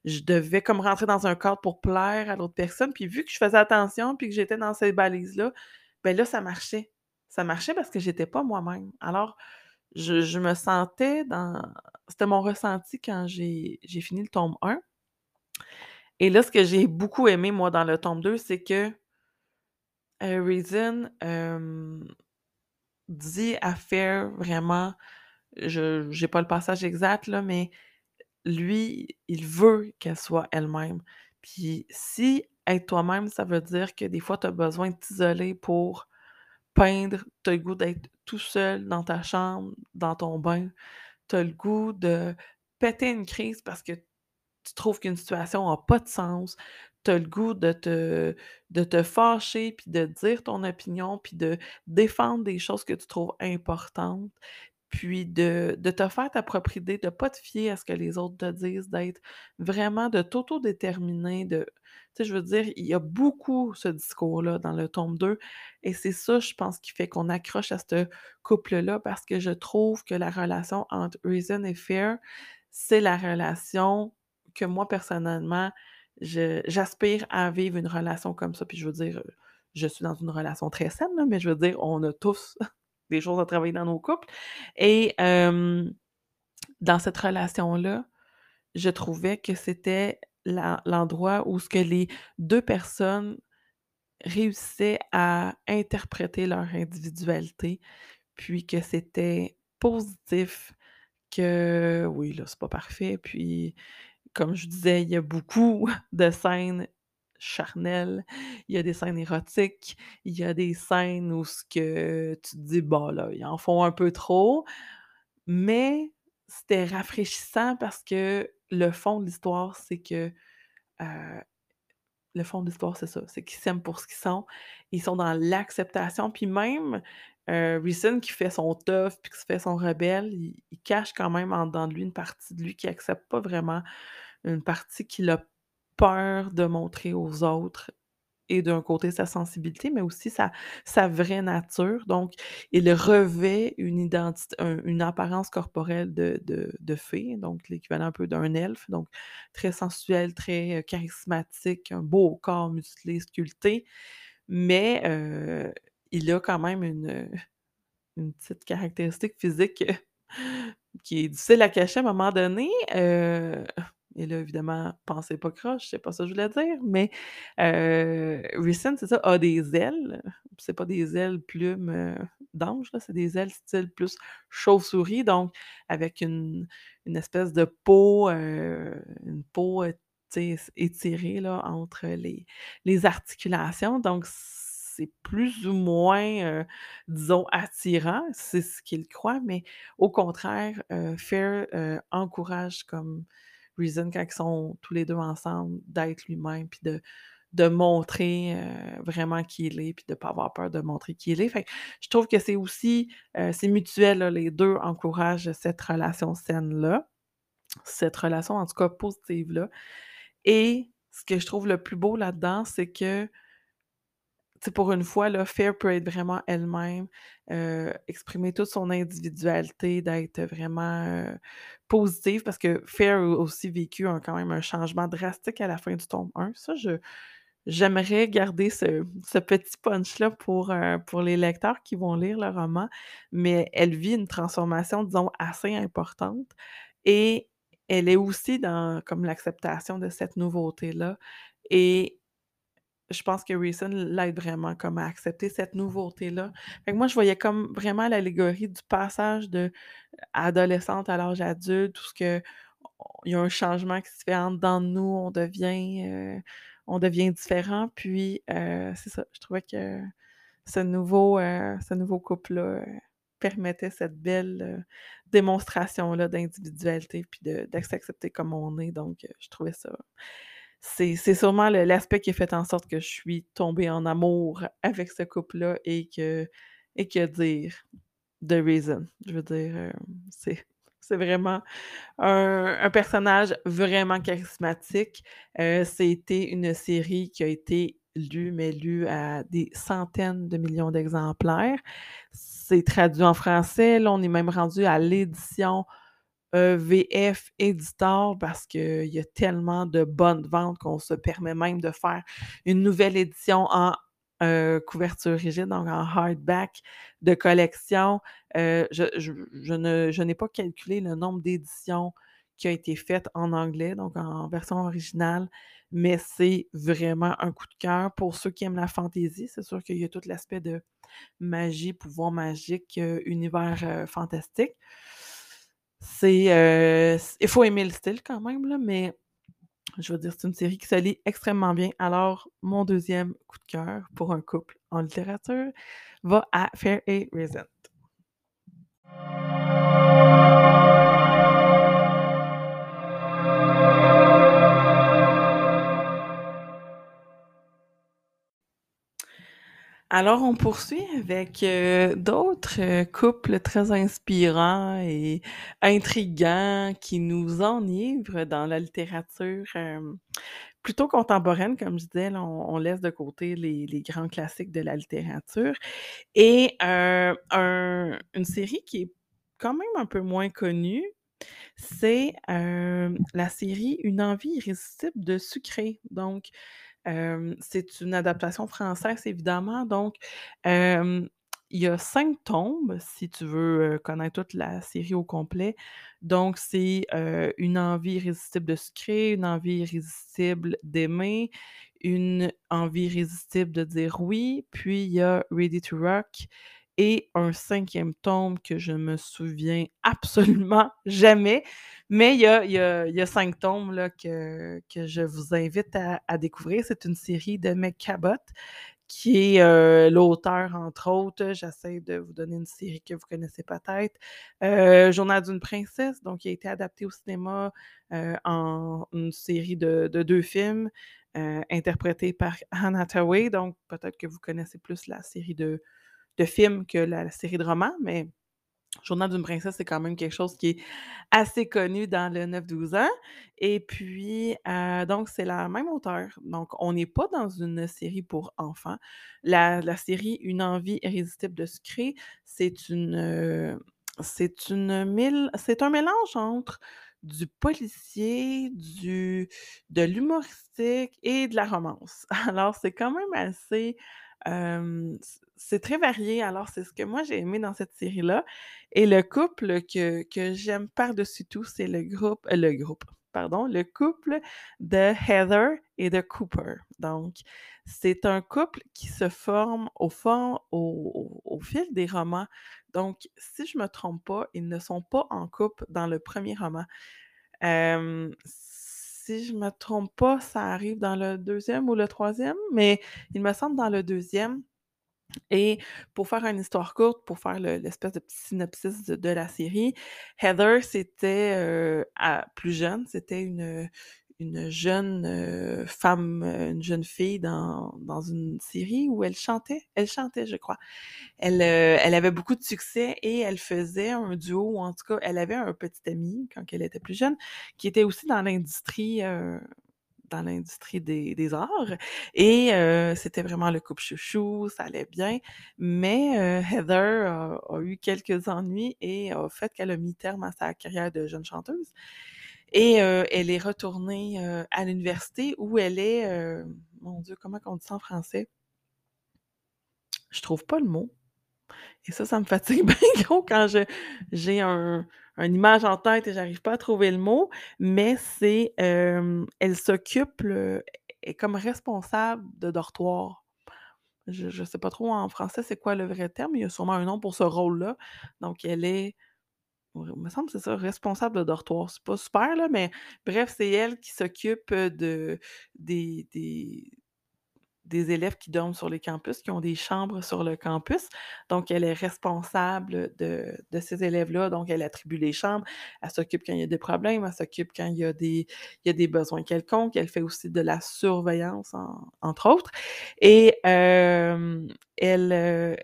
S1: Je devais comme rentrer dans un cadre pour plaire à l'autre personne, puis vu que je faisais attention, puis que j'étais dans ces balises-là, ben là, ça marchait. Ça marchait parce que j'étais pas moi-même. Alors, je je me sentais dans c'était mon ressenti quand j'ai fini le tome 1 et là, ce que j'ai beaucoup aimé, moi, dans le tome 2, c'est que, heu, Reason, hem, dit à Fair vraiment je j'ai pas le passage exact, mais lui, il veut qu'elle soit elle-même. Puis si être toi-même, ça veut dire que des fois, tu as besoin de t'isoler pour peindre, tu as le goût d'être tout seul dans ta chambre, dans ton bain, tu as le goût de péter une crise parce que tu trouves qu'une situation a pas de sens, tu as le goût de te de te fâcher, puis de dire ton opinion, puis de défendre des choses que tu trouves importantes, puis de de te faire ta propre idée, de pas te fier à ce que les autres te disent, d'être vraiment de t'autodéterminer, de tu sais, je veux dire, il y a beaucoup ce discours-là dans le tome 2 et c'est ça, je pense, qui fait qu'on accroche à ce couple-là parce que je trouve que la relation entre Reason et Fear, c'est la relation que moi, personnellement, j'aspire à vivre une relation comme ça. Puis je veux dire, heu, je suis dans une relation très saine, mais je veux dire, on a tous des choses à travailler dans nos couples et dans cette relation-là, je trouvais que c'était l'en l'endroit où ce que les 2 personnes réussissaient à interpréter leur individualité, puis que c'était positif, que oui, là, c'est pas parfait, puis comme je disais, il y a beaucoup de scènes charnelles, il y a des scènes érotiques, il y a des scènes où ce que tu te dis: «Bah, là, ils en font un peu trop», mais c'était rafraîchissant parce que le fond de l'histoire, c'est que, heu, le fond de l'histoire, c'est ça, c'est qu'ils s'aiment pour ce qu'ils sont. Ils sont dans l'acceptation, puis même, heu, Reason qui fait son tough, puis qui se fait son rebelle, il cache quand même en dedans de lui une partie de lui qui accepte pas vraiment une partie qu'il a peur de montrer aux autres et d'un côté sa sensibilité, mais aussi sa vraie nature. Donc, il revêt une identité un une apparence corporelle de de de fée, donc l'équivalent un peu d'un elfe, donc très sensuel, très, heu, charismatique, un beau corps musclé, sculpté, mais heu, il a quand même une, une petite caractéristique physique qui est difficile à cacher à un moment donné, et là, évidemment, pensez pas croche, c'est pas ça que je voulais dire, mais Rhysand, c'est ça, a des ailes. C'est pas des ailes plumes, d'ange, c'est des ailes style plus chauve-souris, donc avec une une espèce de peau, une peau, étirée, là, entre les les articulations, donc plus ou moins, disons attirant, c'est ce qu'il croit, mais au contraire, heu, Fair, encourage comme Reason quand ils sont tous les 2 ensemble, d'être lui-même, puis de de montrer, vraiment qui il est, puis de pas avoir peur de montrer qui il est. Je trouve que c'est aussi, c'est mutuel, les 2 encouragent cette relation saine-là, cette relation, en tout cas positive-là et ce que je trouve le plus beau là-dedans, c'est que pour une fois, là, Fair peut être vraiment elle-même, heu, exprimer toute son individualité, d'être vraiment, heu, positive parce que Fair a aussi vécu un quand même un changement drastique à la fin du tome 1. Ça, je j'aimerais garder ce petit punch-là pour, heu, pour les lecteurs qui vont lire le roman, mais elle vit une transformation, disons, assez importante et elle est aussi dans comme l'acceptation de cette nouveauté-là et je pense que Reason l'aide vraiment comme à accepter cette nouveauté-là. Fait que moi, je voyais comme vraiment l'allégorie du passage de adolescente à l'âge adulte, où ce il y a un changement qui se fait en nous, on devient, heu, on devient différent. Puis, heu, c'est ça, je trouvais que ce nouveau, nouveau couple-là, permettait cette belle, démonstration-là d'individualité puis de de s'accepter comme on est. Donc, je trouvais ça c'est sûrement l'aspect qui a fait en sorte que je suis tombée en amour avec ce couple-là et que et que dire de Reason? Je veux dire, heu, c'est vraiment un un personnage vraiment charismatique. Heu, c'était une série qui a été lu, mais lu à des centaines de millions d'exemplaires. C'est traduit en français, là, on est même rendu à l'édition, VF éditeur parce qu'il y a tellement de bonnes ventes qu'on se permet même de faire une nouvelle édition en, heu, couverture rigide, donc en hardback de collection. Heu, je ne je n'ai pas calculé le nombre d'éditions qui a été faite en anglais, donc en version originale, mais c'est vraiment un coup de cœur pour ceux qui aiment la fantaisie. C'est sûr qu'il y a tout l'aspect de magie, pouvoir magique, heu, univers, fantastique. C'est, heu, c il faut aimer le style quand même là, mais je veux dire, c'est une série qui se lit extrêmement bien. Alors, mon deuxième coup de cœur pour un couple en littérature va à Fair et Resent. Alors, on poursuit avec, heu, d'autres, heu, couples très inspirants et intrigants qui nous enivrent dans la littérature, hem, plutôt contemporaine. Comme je disais, on laisse de côté les grands classiques de la littérature et une série qui est quand même un peu moins connue, c'est, la série Une envie irrésistible de sucrer. Donc, c'est une adaptation française évidemment, donc, il y a 5 tomes si tu veux, connaître toute la série au complet. Donc c'est, Une envie irrésistible de sucrer, Une envie irrésistible d'aimer, Une envie irrésistible de dire oui, puis il y a Ready to Rock et un 5e tome que je me souviens absolument jamais, mais il y a y a 5 tomes là que que je vous invite à découvrir. C'est une série de Meg Cabot qui est, heu, l'auteur entre autres, j'essaie de vous donner une série que vous connaissez peut-être, heu, Journal d'une princesse, donc qui a été adapté au cinéma, heu, en une série de de 2 films, heu, interprétés par Anne Hathaway, donc peut-être que vous connaissez plus la série de de films que la série de romans, mais Journal d'une princesse, c'est quand même quelque chose qui est assez connu dans le 9-12 ans et puis, heu, donc c'est la même auteure. Donc on n'est pas dans une série pour enfants. La la série Une envie irrésistible de sucrer, c'est une, heu, c'est une c'est un mélange entre du policier, du de l'humoristique et de la romance. Alors c'est quand même assez, c'est très varié. Alors c'est ce que moi j'ai aimé dans cette série-là et le couple que que j'aime par-dessus tout, c'est le groupe euh, le groupe, pardon, le couple de Heather et de Cooper. Donc, c'est un couple qui se forme au fond au fil des romans. Donc, si je me trompe pas, ils ne sont pas en couple dans le premier roman. Si je me trompe pas, ça arrive dans le deuxième ou le troisième, mais il me semble dans le deuxième. Et pour faire une histoire courte, pour faire le l'espèce de petit synopsis de la série, Heather, c'était, heu, à plus jeune, c'était une, une jeune, heu, femme, heu, une jeune fille dans dans une série où elle chantait? Elle chantait, je crois. Elle, heu, elle avait beaucoup de succès et elle faisait un duo ou en tout cas, elle avait un petit ami quand elle était plus jeune, qui était aussi dans l'industrie, heu dans l'industrie des des arts et heu, c'était vraiment le couple chouchou, ça allait bien. Mais Heather a a eu quelques ennuis et a fait qu'elle a mis terme à sa carrière de jeune chanteuse et heu, elle est retournée, heu, à l'université où elle est, heu, mon Dieu, comment qu'on dit ça en français? Je trouve pas le mot et ça, ça me fatigue bien gros quand j'ai un une image en tête et j'arrive pas à trouver le mot, mais c'est, elle s'occupe, est comme responsable de dortoir. Je je sais pas trop en français c'est quoi le vrai terme, il y a sûrement un nom pour ce rôle-là. Donc elle est il me semble que c'est ça, responsable de dortoir. C'est pas super là, mais bref, c'est elle qui s'occupe, de des des des élèves qui dorment sur les campus, qui ont des chambres sur le campus. Donc, elle est responsable de de ces élèves-là, donc elle attribue les chambres. Elle s'occupe quand il y a des problèmes, elle s'occupe quand il y a des il y a des besoins quelconques. Elle fait aussi de la surveillance, en entre autres et hem, elle, heu,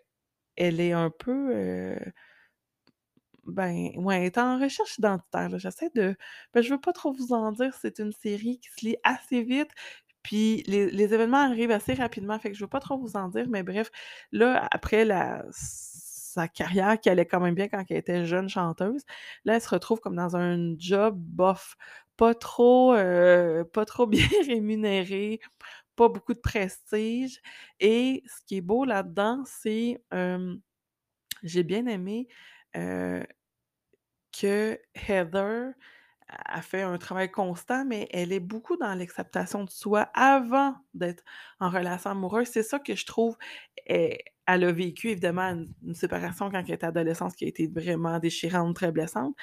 S1: elle est un peu, ben, ouais, elle est en recherche identitaire. J'essaie de ben, je veux pas trop vous en dire, c'est une série qui se lit assez vite Puis les les événements arrivent assez rapidement, fait que je veux pas trop vous en dire, mais bref, là, après la sa carrière qui allait quand même bien quand elle était jeune chanteuse, là, elle se retrouve comme dans un job bof, pas trop, heu, pas trop bien rémunéré, pas beaucoup de prestige et ce qui est beau là-dedans, c'est, j'ai bien aimé, heu, que Heather a fait un travail constant, mais elle est beaucoup dans l'acceptation de soi avant d'être en relation amoureuse. C'est ça que je trouve, eh, elle a vécu évidemment une séparation quand elle était adolescente qui a été vraiment déchirante, très blessante.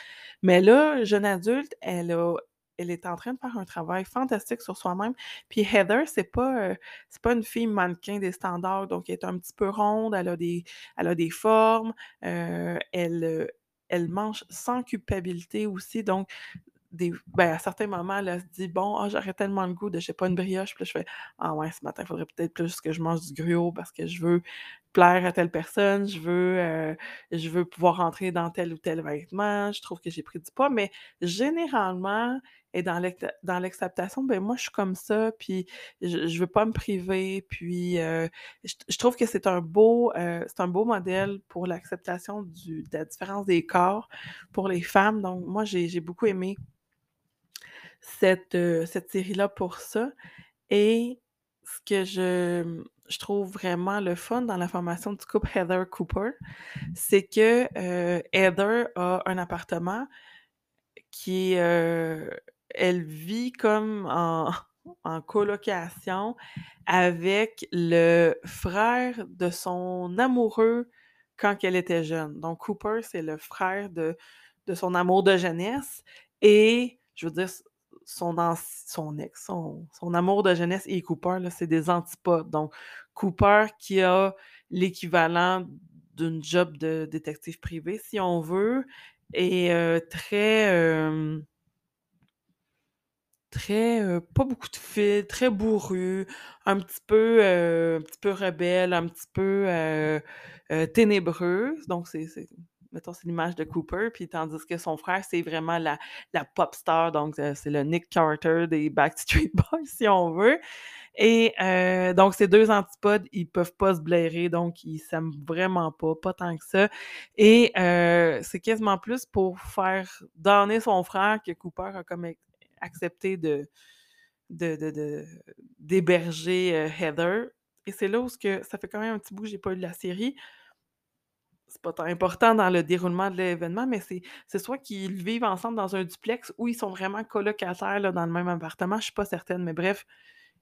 S1: Mais là, jeune adulte, elle a elle est en train de faire un travail fantastique sur soi-même. Puis Heather, c'est pas, heu, c'est pas une fille mannequin des standards, donc elle est un petit peu ronde, elle a des elle a des formes, heu, elle, heu, elle mange sans culpabilité aussi, donc ben, à certains moments, elle se dit: «Bon, ah, j'aurais tellement le goût de, je sais pas, une brioche», puis là, je fais: «Ah ouais, ce matin, il faudrait peut-être plus que je mange du gruau parce que je veux plaire à telle personne, je veux, je veux pouvoir rentrer dans tel ou tel vêtement, je trouve que j'ai pris du poids», mais généralement et dans l'acceptation, ben, moi, je suis comme ça, puis je je veux pas me priver, puis, heu, je trouve que c'est un beau, heu, c'est un beau modèle pour l'acceptation de la différence des corps pour les femmes, donc moi, j'ai j'ai beaucoup aimé cette, heu, cette série-là pour ça. Et ce que je, je trouve vraiment le fun dans la formation du couple Heather Cooper, c'est que, heu, Heather a un appartement qui est, heu, elle vit comme en colocation avec le frère de son amoureux quand elle était jeune. Donc Cooper, c'est le frère de son amour de jeunesse et je veux dire son ex, son son amour de jeunesse et Cooper, c'est des antipodes. Donc Cooper qui a l'équivalent d'une job de détective privé, si on veut, et heu, très, hem très, heu, pas beaucoup de fil, très bourru, un petit peu, heu, un petit peu rebelle, un petit peu, heu heu, ténébreux. Donc c'est mettons, c'est l'image de Cooper, puis tandis que son frère, c'est vraiment la la pop star, donc c'est le Nick Carter des Backstreet Boys, si on veut. Et donc ces 2 antipodes, ils peuvent pas se blairer, donc ils s'aiment vraiment pas, pas tant que ça. Et c'est quasiment plus pour faire damner son frère que Cooper a comme ac accepté de de de de d'héberger, heu, Heather et c'est là où que ça fait quand même un petit bout que j'ai pas eu la série. C'est pas tant important dans le déroulement de l'événement, mais c'est soit qu'ils vivent ensemble dans un duplex ou ils sont vraiment colocataires, là, dans le même appartement, je suis pas certaine, mais bref,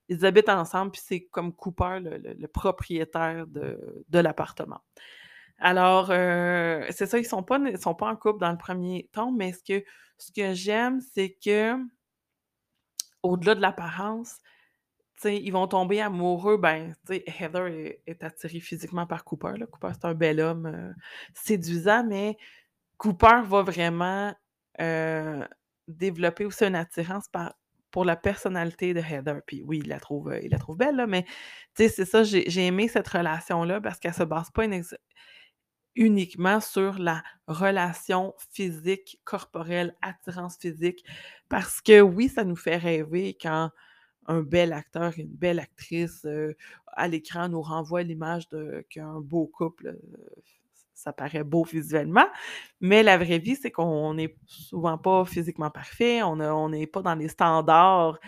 S1: ils habitent ensemble, puis c'est comme Cooper le propriétaire de de l'appartement. Alors, heu, c'est ça, ils sont pas sont pas en couple dans le premier tome, mais ce que ce que j'aime, c'est que au-delà de l'apparence, ils vont tomber amoureux, ben, Heather est attirée physiquement par Cooper. Cooper, c'est un bel homme, heu, séduisant, mais Cooper va vraiment, heu, développer aussi une attirance pour la personnalité de Heather. Puis oui, il la trouve, trouve belle, mais c'est ça, j'ai aimé cette relation-là parce qu'elle se base pas unex uniquement sur la relation physique, corporelle, attirance physique. Parce que oui, ça nous fait rêver quand un bel acteur, une belle actrice, heu, à l'écran nous renvoie l'image qu'un beau couple, heu, ça paraît beau visuellement, mais la vraie vie, c'est qu'on n'est souvent pas physiquement parfait, on n'est pas dans les standards,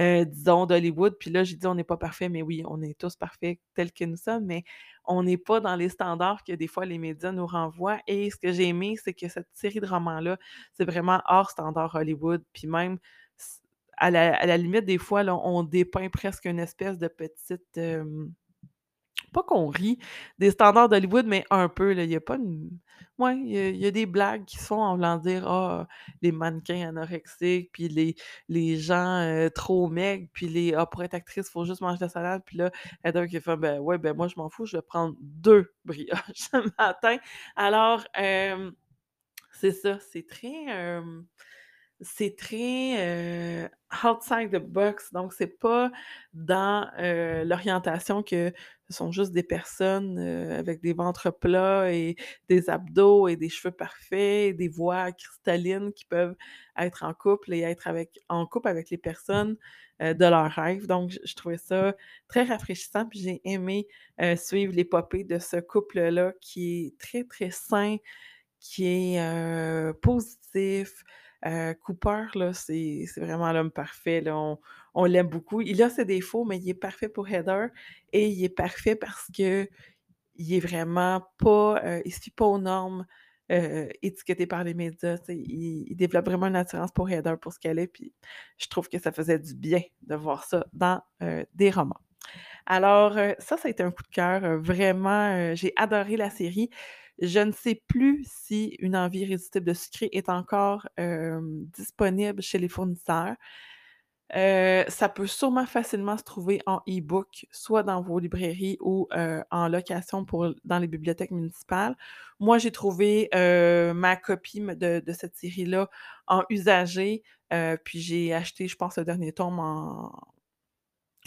S1: heu, disons d'Hollywood. Puis là, j'ai dit: «On n'est pas parfait», mais oui, on est tous parfaits tels que nous sommes, mais on n'est pas dans les standards que des fois les médias nous renvoient et ce que j'ai aimé, c'est que cette série de romans-là, c'est vraiment hors standard Hollywood. Puis même à la limite, des fois, on dépeint presque une espèce de petite, hem, pas qu'on rit des standards d'Hollywood, mais un peu. Il y a pas une ouais, il y a des blagues qui se font en voulant dire: «Ah, les mannequins anorexiques, puis les les gens, heu, trop maigres, puis les ah, pour être actrice, il faut juste manger de la salade». Puis là, Heather qui fait: «Ben ouais, ben moi, je m'en fous, je vais prendre 2 brioches ce matin». Alors, c'est ça, c'est très, c'est très, heu, outside the box, donc c'est pas dans, heu, l'orientation que sont juste des personnes, heu, avec des ventres plats et des abdos et des cheveux parfaits et des voix cristallines qui peuvent être en couple et être avec en couple avec les personnes, heu, de leurs rêves. Donc je trouvais ça très rafraîchissant, puis j'ai aimé, heu, suivre l'épopée de ce couple-là qui est très, très sain, qui est, positif. Cooper, là, c'est c'est vraiment l'homme parfait, on l'aime beaucoup. Il a ses défauts, mais il est parfait pour Heather et il est parfait parce qu'il est vraiment pas, heu, il se fie pas aux normes, heu, étiquetées par les médias. Il il développe vraiment une attirance pour Heather pour ce qu'elle est, puis je trouve que ça faisait du bien de voir ça dans, heu, des romans. Alors, ça, ça a été un coup de cœur, vraiment, j'ai adoré la série. Je ne sais plus si Une envie irrésistible de sucrer est encore, disponible chez les fournisseurs. Heu, ça peut sûrement facilement se trouver en e-book, soit dans vos librairies ou, heu, en location pour dans les bibliothèques municipales. Moi, j'ai trouvé, heu, ma copie de cette série-là en usagé, puis j'ai acheté, je pense, le dernier tome en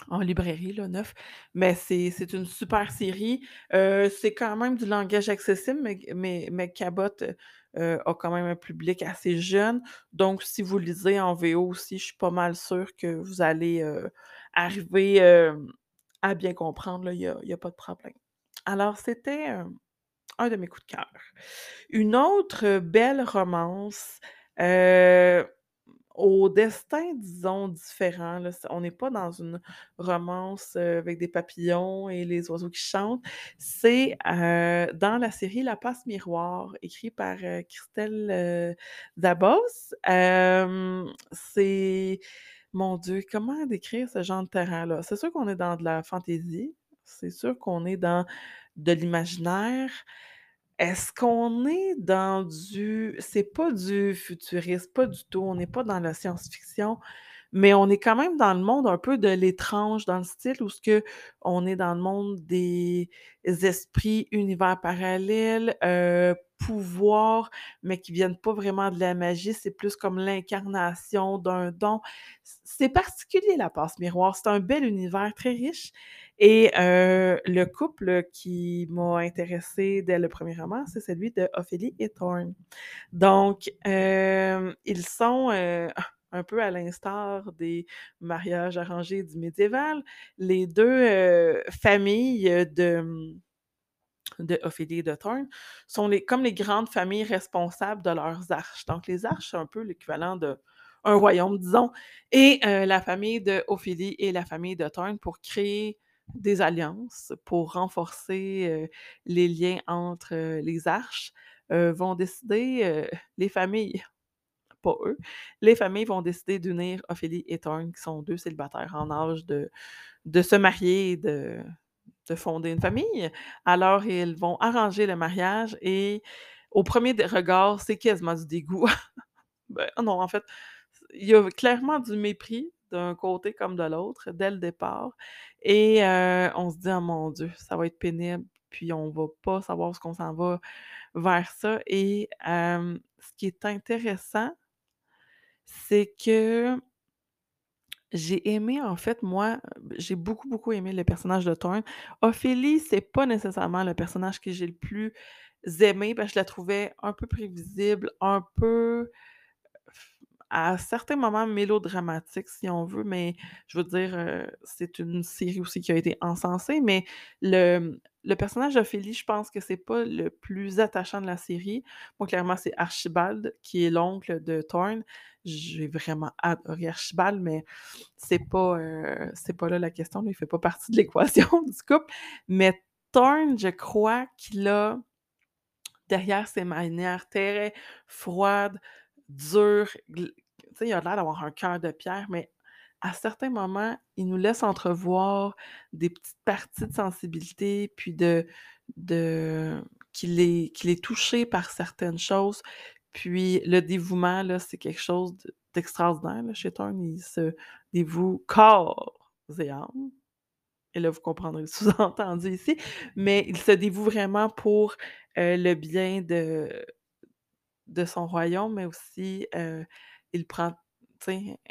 S1: en librairie, là, neuf. Mais c'est une super série. Heu, c'est quand même du langage accessible, mais mais Cabot, heu, a quand même un public assez jeune. Donc si vous lisez en VO aussi, je suis pas mal sûre que vous allez, heu, arriver, à bien comprendre, il y a a pas de problème. Alors c'était, un de mes coups de cœur. Une autre belle romance, heu au destin, disons, différent, là. On n'est pas dans une romance, avec des papillons et les oiseaux qui chantent. C'est, dans la série La Passe Miroir, écrit par, Christelle. Hem, c'est mon Dieu, comment décrire ce genre de terrain-là? C'est sûr qu'on est dans de la fantaisie, c'est sûr qu'on est dans de l'imaginaire, est-ce qu'on est dans du c'est pas du futuriste, pas du tout, on n'est pas dans la science-fiction, mais on est quand même dans le monde un peu de l'étrange, dans le style où ce que on est dans le monde des esprits, univers parallèles, heu, pouvoirs, mais qui viennent pas vraiment de la magie, c'est plus comme l'incarnation d'un don. C'est particulier la passe miroir, c'est un bel univers très riche et heu, le couple qui m'a intéressée dès le premier roman, c'est celui de Ophélie et Thorne. Donc, hem, ils sont, heu, un peu à l'instar des mariages arrangés du médiéval, les 2 heu, familles de, de Ophélie et de Thorne sont les comme les grandes familles responsables de leurs arches. Donc les arches, c'est un peu l'équivalent d'un royaume, disons et la famille de Ophélie et la famille de Thorne pour créer des alliances, pour renforcer, les liens entre, les arches, vont décider, les familles, pas eux, les familles vont décider d'unir Ophélie et Thorne, qui sont 2 célibataires en âge de de se marier de de fonder une famille. Alors ils vont arranger le mariage et au premier regard, c'est quasiment du dégoût. Ben, non, en fait, il y a clairement du mépris d'un côté comme de l'autre dès le départ et heu, on se dit: «Oh mon Dieu, ça va être pénible, puis on va pas savoir est-ce qu'on s'en va vers ça» et ce qui est intéressant c'est que j'ai aimé en fait, moi, j'ai beaucoup, beaucoup aimé le personnage de Thorne. Ophélie, c'est pas nécessairement le personnage que j'ai le plus aimé parce je la trouvais un peu prévisible, un peu à certains moments mélodramatique si on veut, mais je veux dire, heu, c'est une série aussi qui a été encensée, mais le, le personnage d'Ophélie, je pense que c'est pas le plus attachant de la série. Moi, clairement, c'est Archibald qui est l'oncle de Thorne. J'ai vraiment adoré Archibald, mais c'est pas, c'est pas là la question, il fait pas partie de l'équation du couple. Mais Thorne, je crois qu'il a derrière ses manières très froides, gl tu sais, il a l'air d'avoir un cœur de pierre, mais à certains moments, il nous laisse entrevoir des petites parties de sensibilité, puis de de qu'il est est touché par certaines choses. Puis le dévouement, là, c'est quelque chose de d'extraordinaire, chez Thorne. Il se dévoue corps et âme et là, vous comprendrez le sous-entendu ici, mais il se dévoue vraiment pour, heu, le bien de de son royaume, mais aussi, il prend,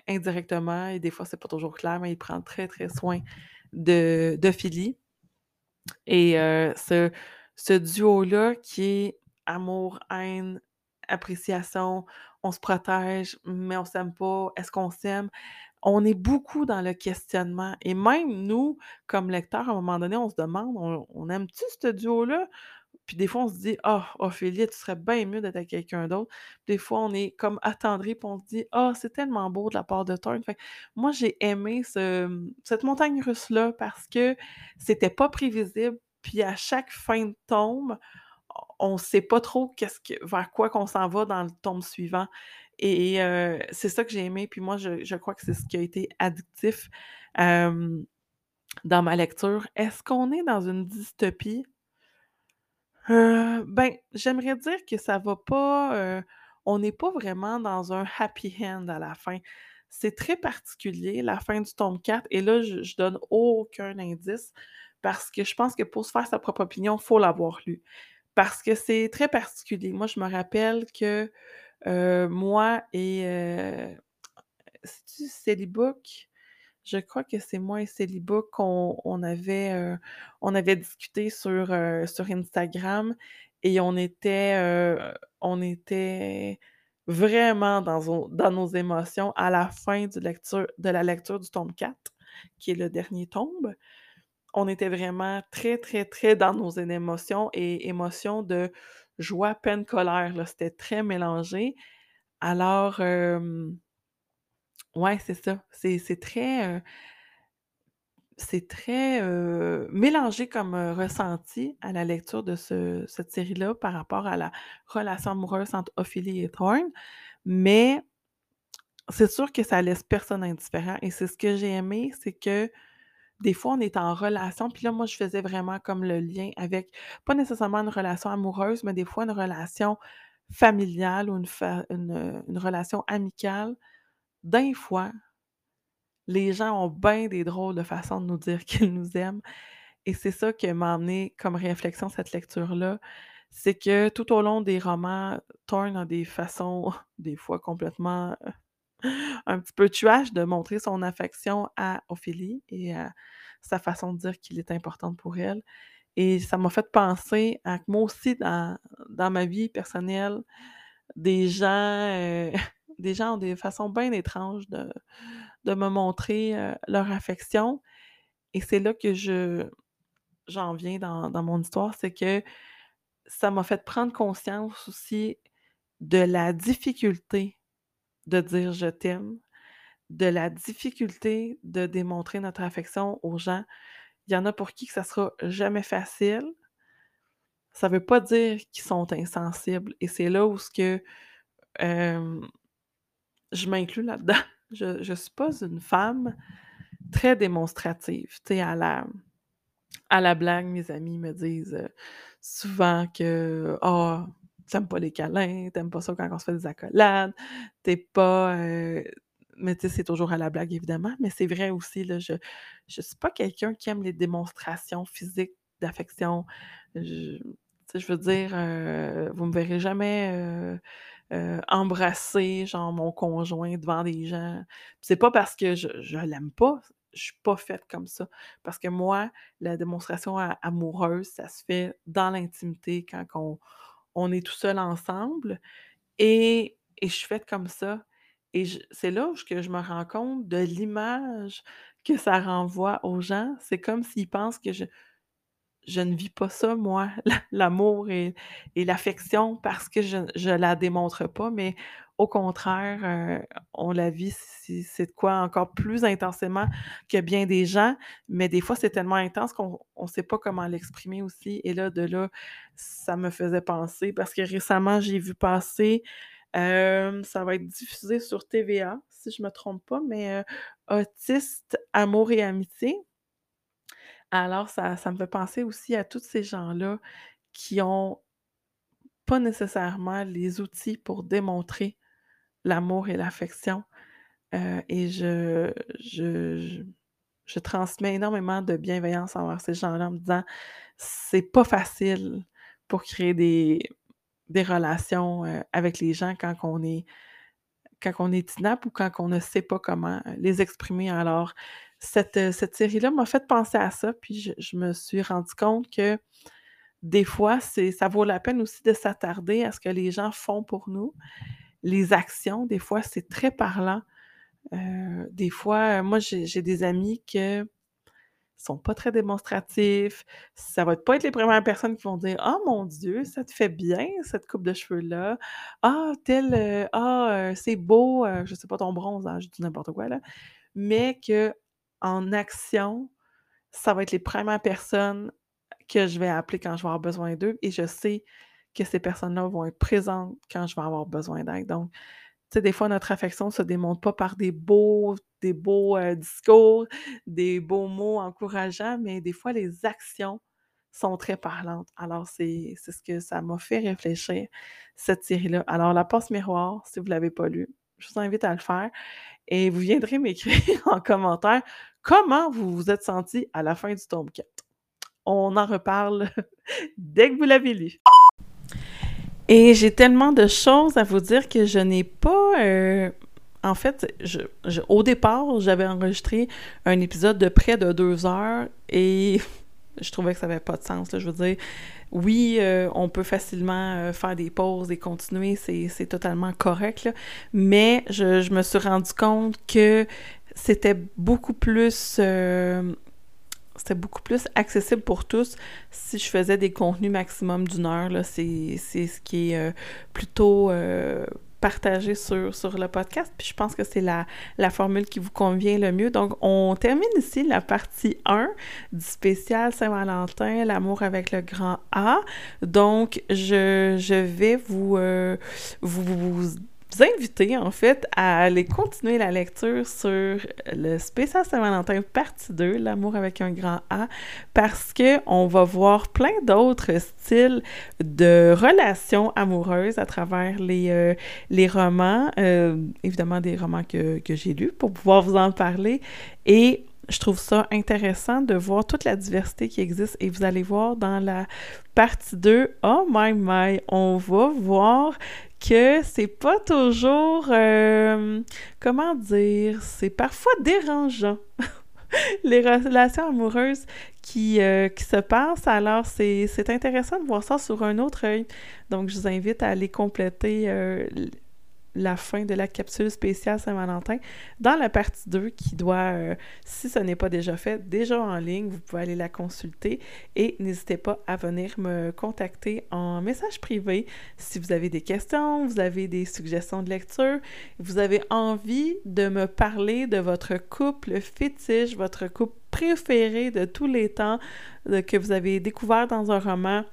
S1: indirectement et des fois c'est pas toujours clair, mais il prend très, très soin de d'Ophélie Et ce duo-là qui est amour, haine, appréciation, on se protège, mais on s'aime pas, est-ce qu'on s'aime? On est beaucoup dans le questionnement et même nous, comme lecteurs, à un moment donné, on se demande: «On on aime-tu ce duo-là?» Puis des fois, on se dit: «Ah, Ophélie, tu serais bien mieux d'être avec quelqu'un d'autre». Des fois, on est comme attendri, puis on se dit: «Ah, c'est tellement beau de la part de Thorne». Fait moi, j'ai aimé ce, cette montagne russe-là parce que c'était pas prévisible, puis à chaque fin de tome, on sait pas trop qu'est-ce que vers quoi qu'on s'en va dans le tome suivant et heu, c'est ça que j'ai aimé, puis moi, je je crois que c'est ce qui a été addictif, dans ma lecture. Est-ce qu'on est dans une dystopie? Heu, ben, j'aimerais dire que ça va pas, heu, on n'est pas vraiment dans un happy end à la fin. C'est très particulier, la fin du tome 4 et là, je donne aucun indice parce que je pense que pour se faire sa propre opinion, il faut l'avoir lu. Parce que c'est très particulier. Moi, je me rappelle que, heu, moi et heu, c'est-tu Sally Book? Je crois que c'est moi et Célibat qu'on on avait, heu, on avait discuté sur, heu, sur Instagram et on était, heu, on était vraiment dans dans nos émotions à la fin de la lecture du tome 4, qui est le dernier tome. On était vraiment très, très, très dans nos émotions et émotions de joie, peine, colère, c'était très mélangé. Alors, ouais, c'est ça, c'est c'est très, heu c'est très, heu, mélangé comme, heu, ressenti à la lecture de ce cette série-là par rapport à la relation amoureuse entre Ophélie et Thorne, mais c'est sûr que ça laisse personne indifférent et c'est ce que j'ai aimé, c'est que des fois, on est en relation, puis là, moi, je faisais vraiment comme le lien avec pas nécessairement une relation amoureuse, mais des fois une relation familiale ou une fa une relation amicale. Des fois, les gens ont bien des drôles de façons de nous dire qu'ils nous aiment et c'est ça qui m'a amené comme réflexion cette lecture-là. C'est que tout au long des romans, Thorne a des façons, des fois complètement, heu, un petit peu trash de montrer son affection à Ophélie et à sa façon de dire qu'il est important pour elle et ça m'a fait penser à que moi aussi dans ma vie personnelle, des gens, heu, des gens ont des façons bien étranges de de me montrer, heu, leur affection et c'est là que je j'en viens dans mon histoire, c'est que ça m'a fait prendre conscience aussi de la difficulté de dire «je t'aime», de la difficulté de démontrer notre affection aux gens. Il y en a pour qui que ça sera jamais facile. Ça veut pas dire qu'ils sont insensibles et c'est là où ce que, hem, je m'inclus là-dedans. Je je suis pas une femme très démonstrative, tu sais, à la À la blague, mes amis me disent, heu, souvent que: «Ah, tu aimes pas les câlins, tu aimes pas ça quand on se fait des accolades, tu es pas, heu» mais tu sais, c'est toujours à la blague évidemment, mais c'est vrai aussi là, je je suis pas quelqu'un qui aime les démonstrations physiques d'affection. Je je veux dire, heu, vous me verrez jamais, heu heu, embrasser genre mon conjoint devant des gens. C'est pas parce que je je l'aime pas, je suis pas faite comme ça. Parce que moi, la démonstration amoureuse, ça se fait dans l'intimité quand on est tout seul ensemble et et je suis faite comme ça et c'est là que je me rends compte de l'image que ça renvoie aux gens. C'est comme s'ils pensent que je je ne vis pas ça moi, l'a l'amour et l'affection parce que je je la démontre pas, mais au contraire, heu, on la vit si c'est de quoi encore plus intensément que bien des gens, mais des fois, c'est tellement intense qu'on on sait pas comment l'exprimer aussi et là, de là, ça me faisait penser parce que récemment, j'ai vu passer, hem, ça va être diffusé sur TVA, si je me trompe pas, mais, heu, Autistes, amour et amitié. Alors ça me fait penser aussi à tous ces gens-là qui ont pas nécessairement les outils pour démontrer l'amour et l'affection, heu et je transmets énormément de bienveillance envers ces gens-là en me disant: «C'est pas facile pour créer des relations, heu, avec les gens quand on est quand on est inapte ou quand on ne sait pas comment les exprimer». Alors cette, cette série-là m'a fait penser à ça, puis je me suis rendu compte que des fois, ça vaut la peine aussi de s'attarder à ce que les gens font pour nous. Les actions, des fois, c'est très parlant. Heu, des fois, moi, j'ai des amis que sont pas très démonstratifs. Ça va pas être les premières personnes qui vont dire: «Ah mon Dieu, ça te fait bien cette coupe de cheveux-là. Ah tel, heu, ah, c'est beau, heu», je sais pas ton bronzage, je dis n'importe quoi là. Mais qu'en action, ça va être les premières personnes que je vais appeler quand je vais avoir besoin d'eux et je sais que ces personnes-là vont être présentes quand je vais avoir besoin d'aide. Donc, tu sais, des fois, notre affection se démontre pas par des beaux des beaux, heu, discours, des beaux mots encourageants, mais des fois, les actions sont très parlantes. Alors c'est ce que ça m'a fait réfléchir, cette série-là. Alors La Passe Miroir, si vous l'avez pas lue, je vous invite à le faire et vous viendrez m'écrire en commentaire comment vous vous êtes senti à la fin du tome 4. On en reparle dès que vous l'avez lu. Et j'ai tellement de choses à vous dire que je n'ai pas, heu en fait, au départ, j'avais enregistré un épisode de près de 2 heures et je trouvais que ça avait pas de sens, là. Je veux dire, oui, heu, on peut facilement, heu, faire des pauses et continuer, c'est totalement correct, mais je me suis rendu compte que c'était beaucoup plus, hem, c'était beaucoup plus accessible pour tous si je faisais des contenus maximum d'une heure. C'est ce qui est, plutôt, heu, partagé sur sur le podcast, puis je pense que c'est la la formule qui vous convient le mieux. Donc on termine ici la partie 1 du spécial Saint-Valentin, l'amour avec le grand A. Donc je je vais vous, vous vous inviter en fait à aller continuer la lecture sur le spécial Saint-Valentin partie 2, l'amour avec un grand A, parce que on va voir plein d'autres styles de relations amoureuses à travers les, euh, les romans, euh, évidemment des romans que, que j'ai lus pour pouvoir vous en parler. Et je trouve ça intéressant de voir toute la diversité qui existe et vous allez voir dans la partie 2, oh my my, on va voir que c'est pas toujours, euh, comment dire, c'est parfois dérangeant. les relations amoureuses qui, euh, qui se passent. Alors, c'est intéressant de voir ça sur un autre œil. Donc, je vous invite à aller compléter euh, la fin de la capsule spéciale Saint-Valentin dans la partie 2 qui doit, euh, si ce n'est pas déjà fait, déjà en ligne. Vous pouvez aller la consulter et n'hésitez pas à venir me contacter en message privé si vous avez des questions, vous avez des suggestions de lecture, vous avez envie de me parler de votre couple fétiche, votre couple préféré de tous les temps que vous avez découvert dans un roman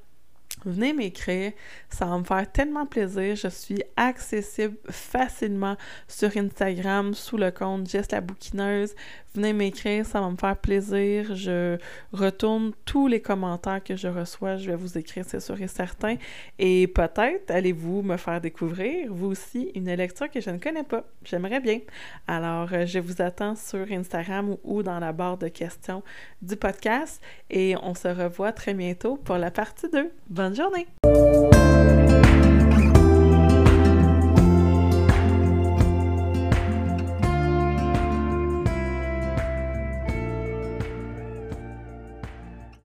S1: Venez m'écrire, ça va me faire tellement plaisir. Je suis accessible facilement sur Instagram sous le compte Jess la bouquineuse. Venez m'écrire, ça va me faire plaisir. Je retourne tous les commentaires que je reçois, je vais vous écrire, c'est sûr et certain. Et peut-être allez-vous me faire découvrir, vous aussi, une lecture que je ne connais pas. J'aimerais bien. Alors, euh, je vous attends sur Instagram ou dans la barre de questions du podcast et on se revoit très bientôt pour la partie 2. Bonne journée!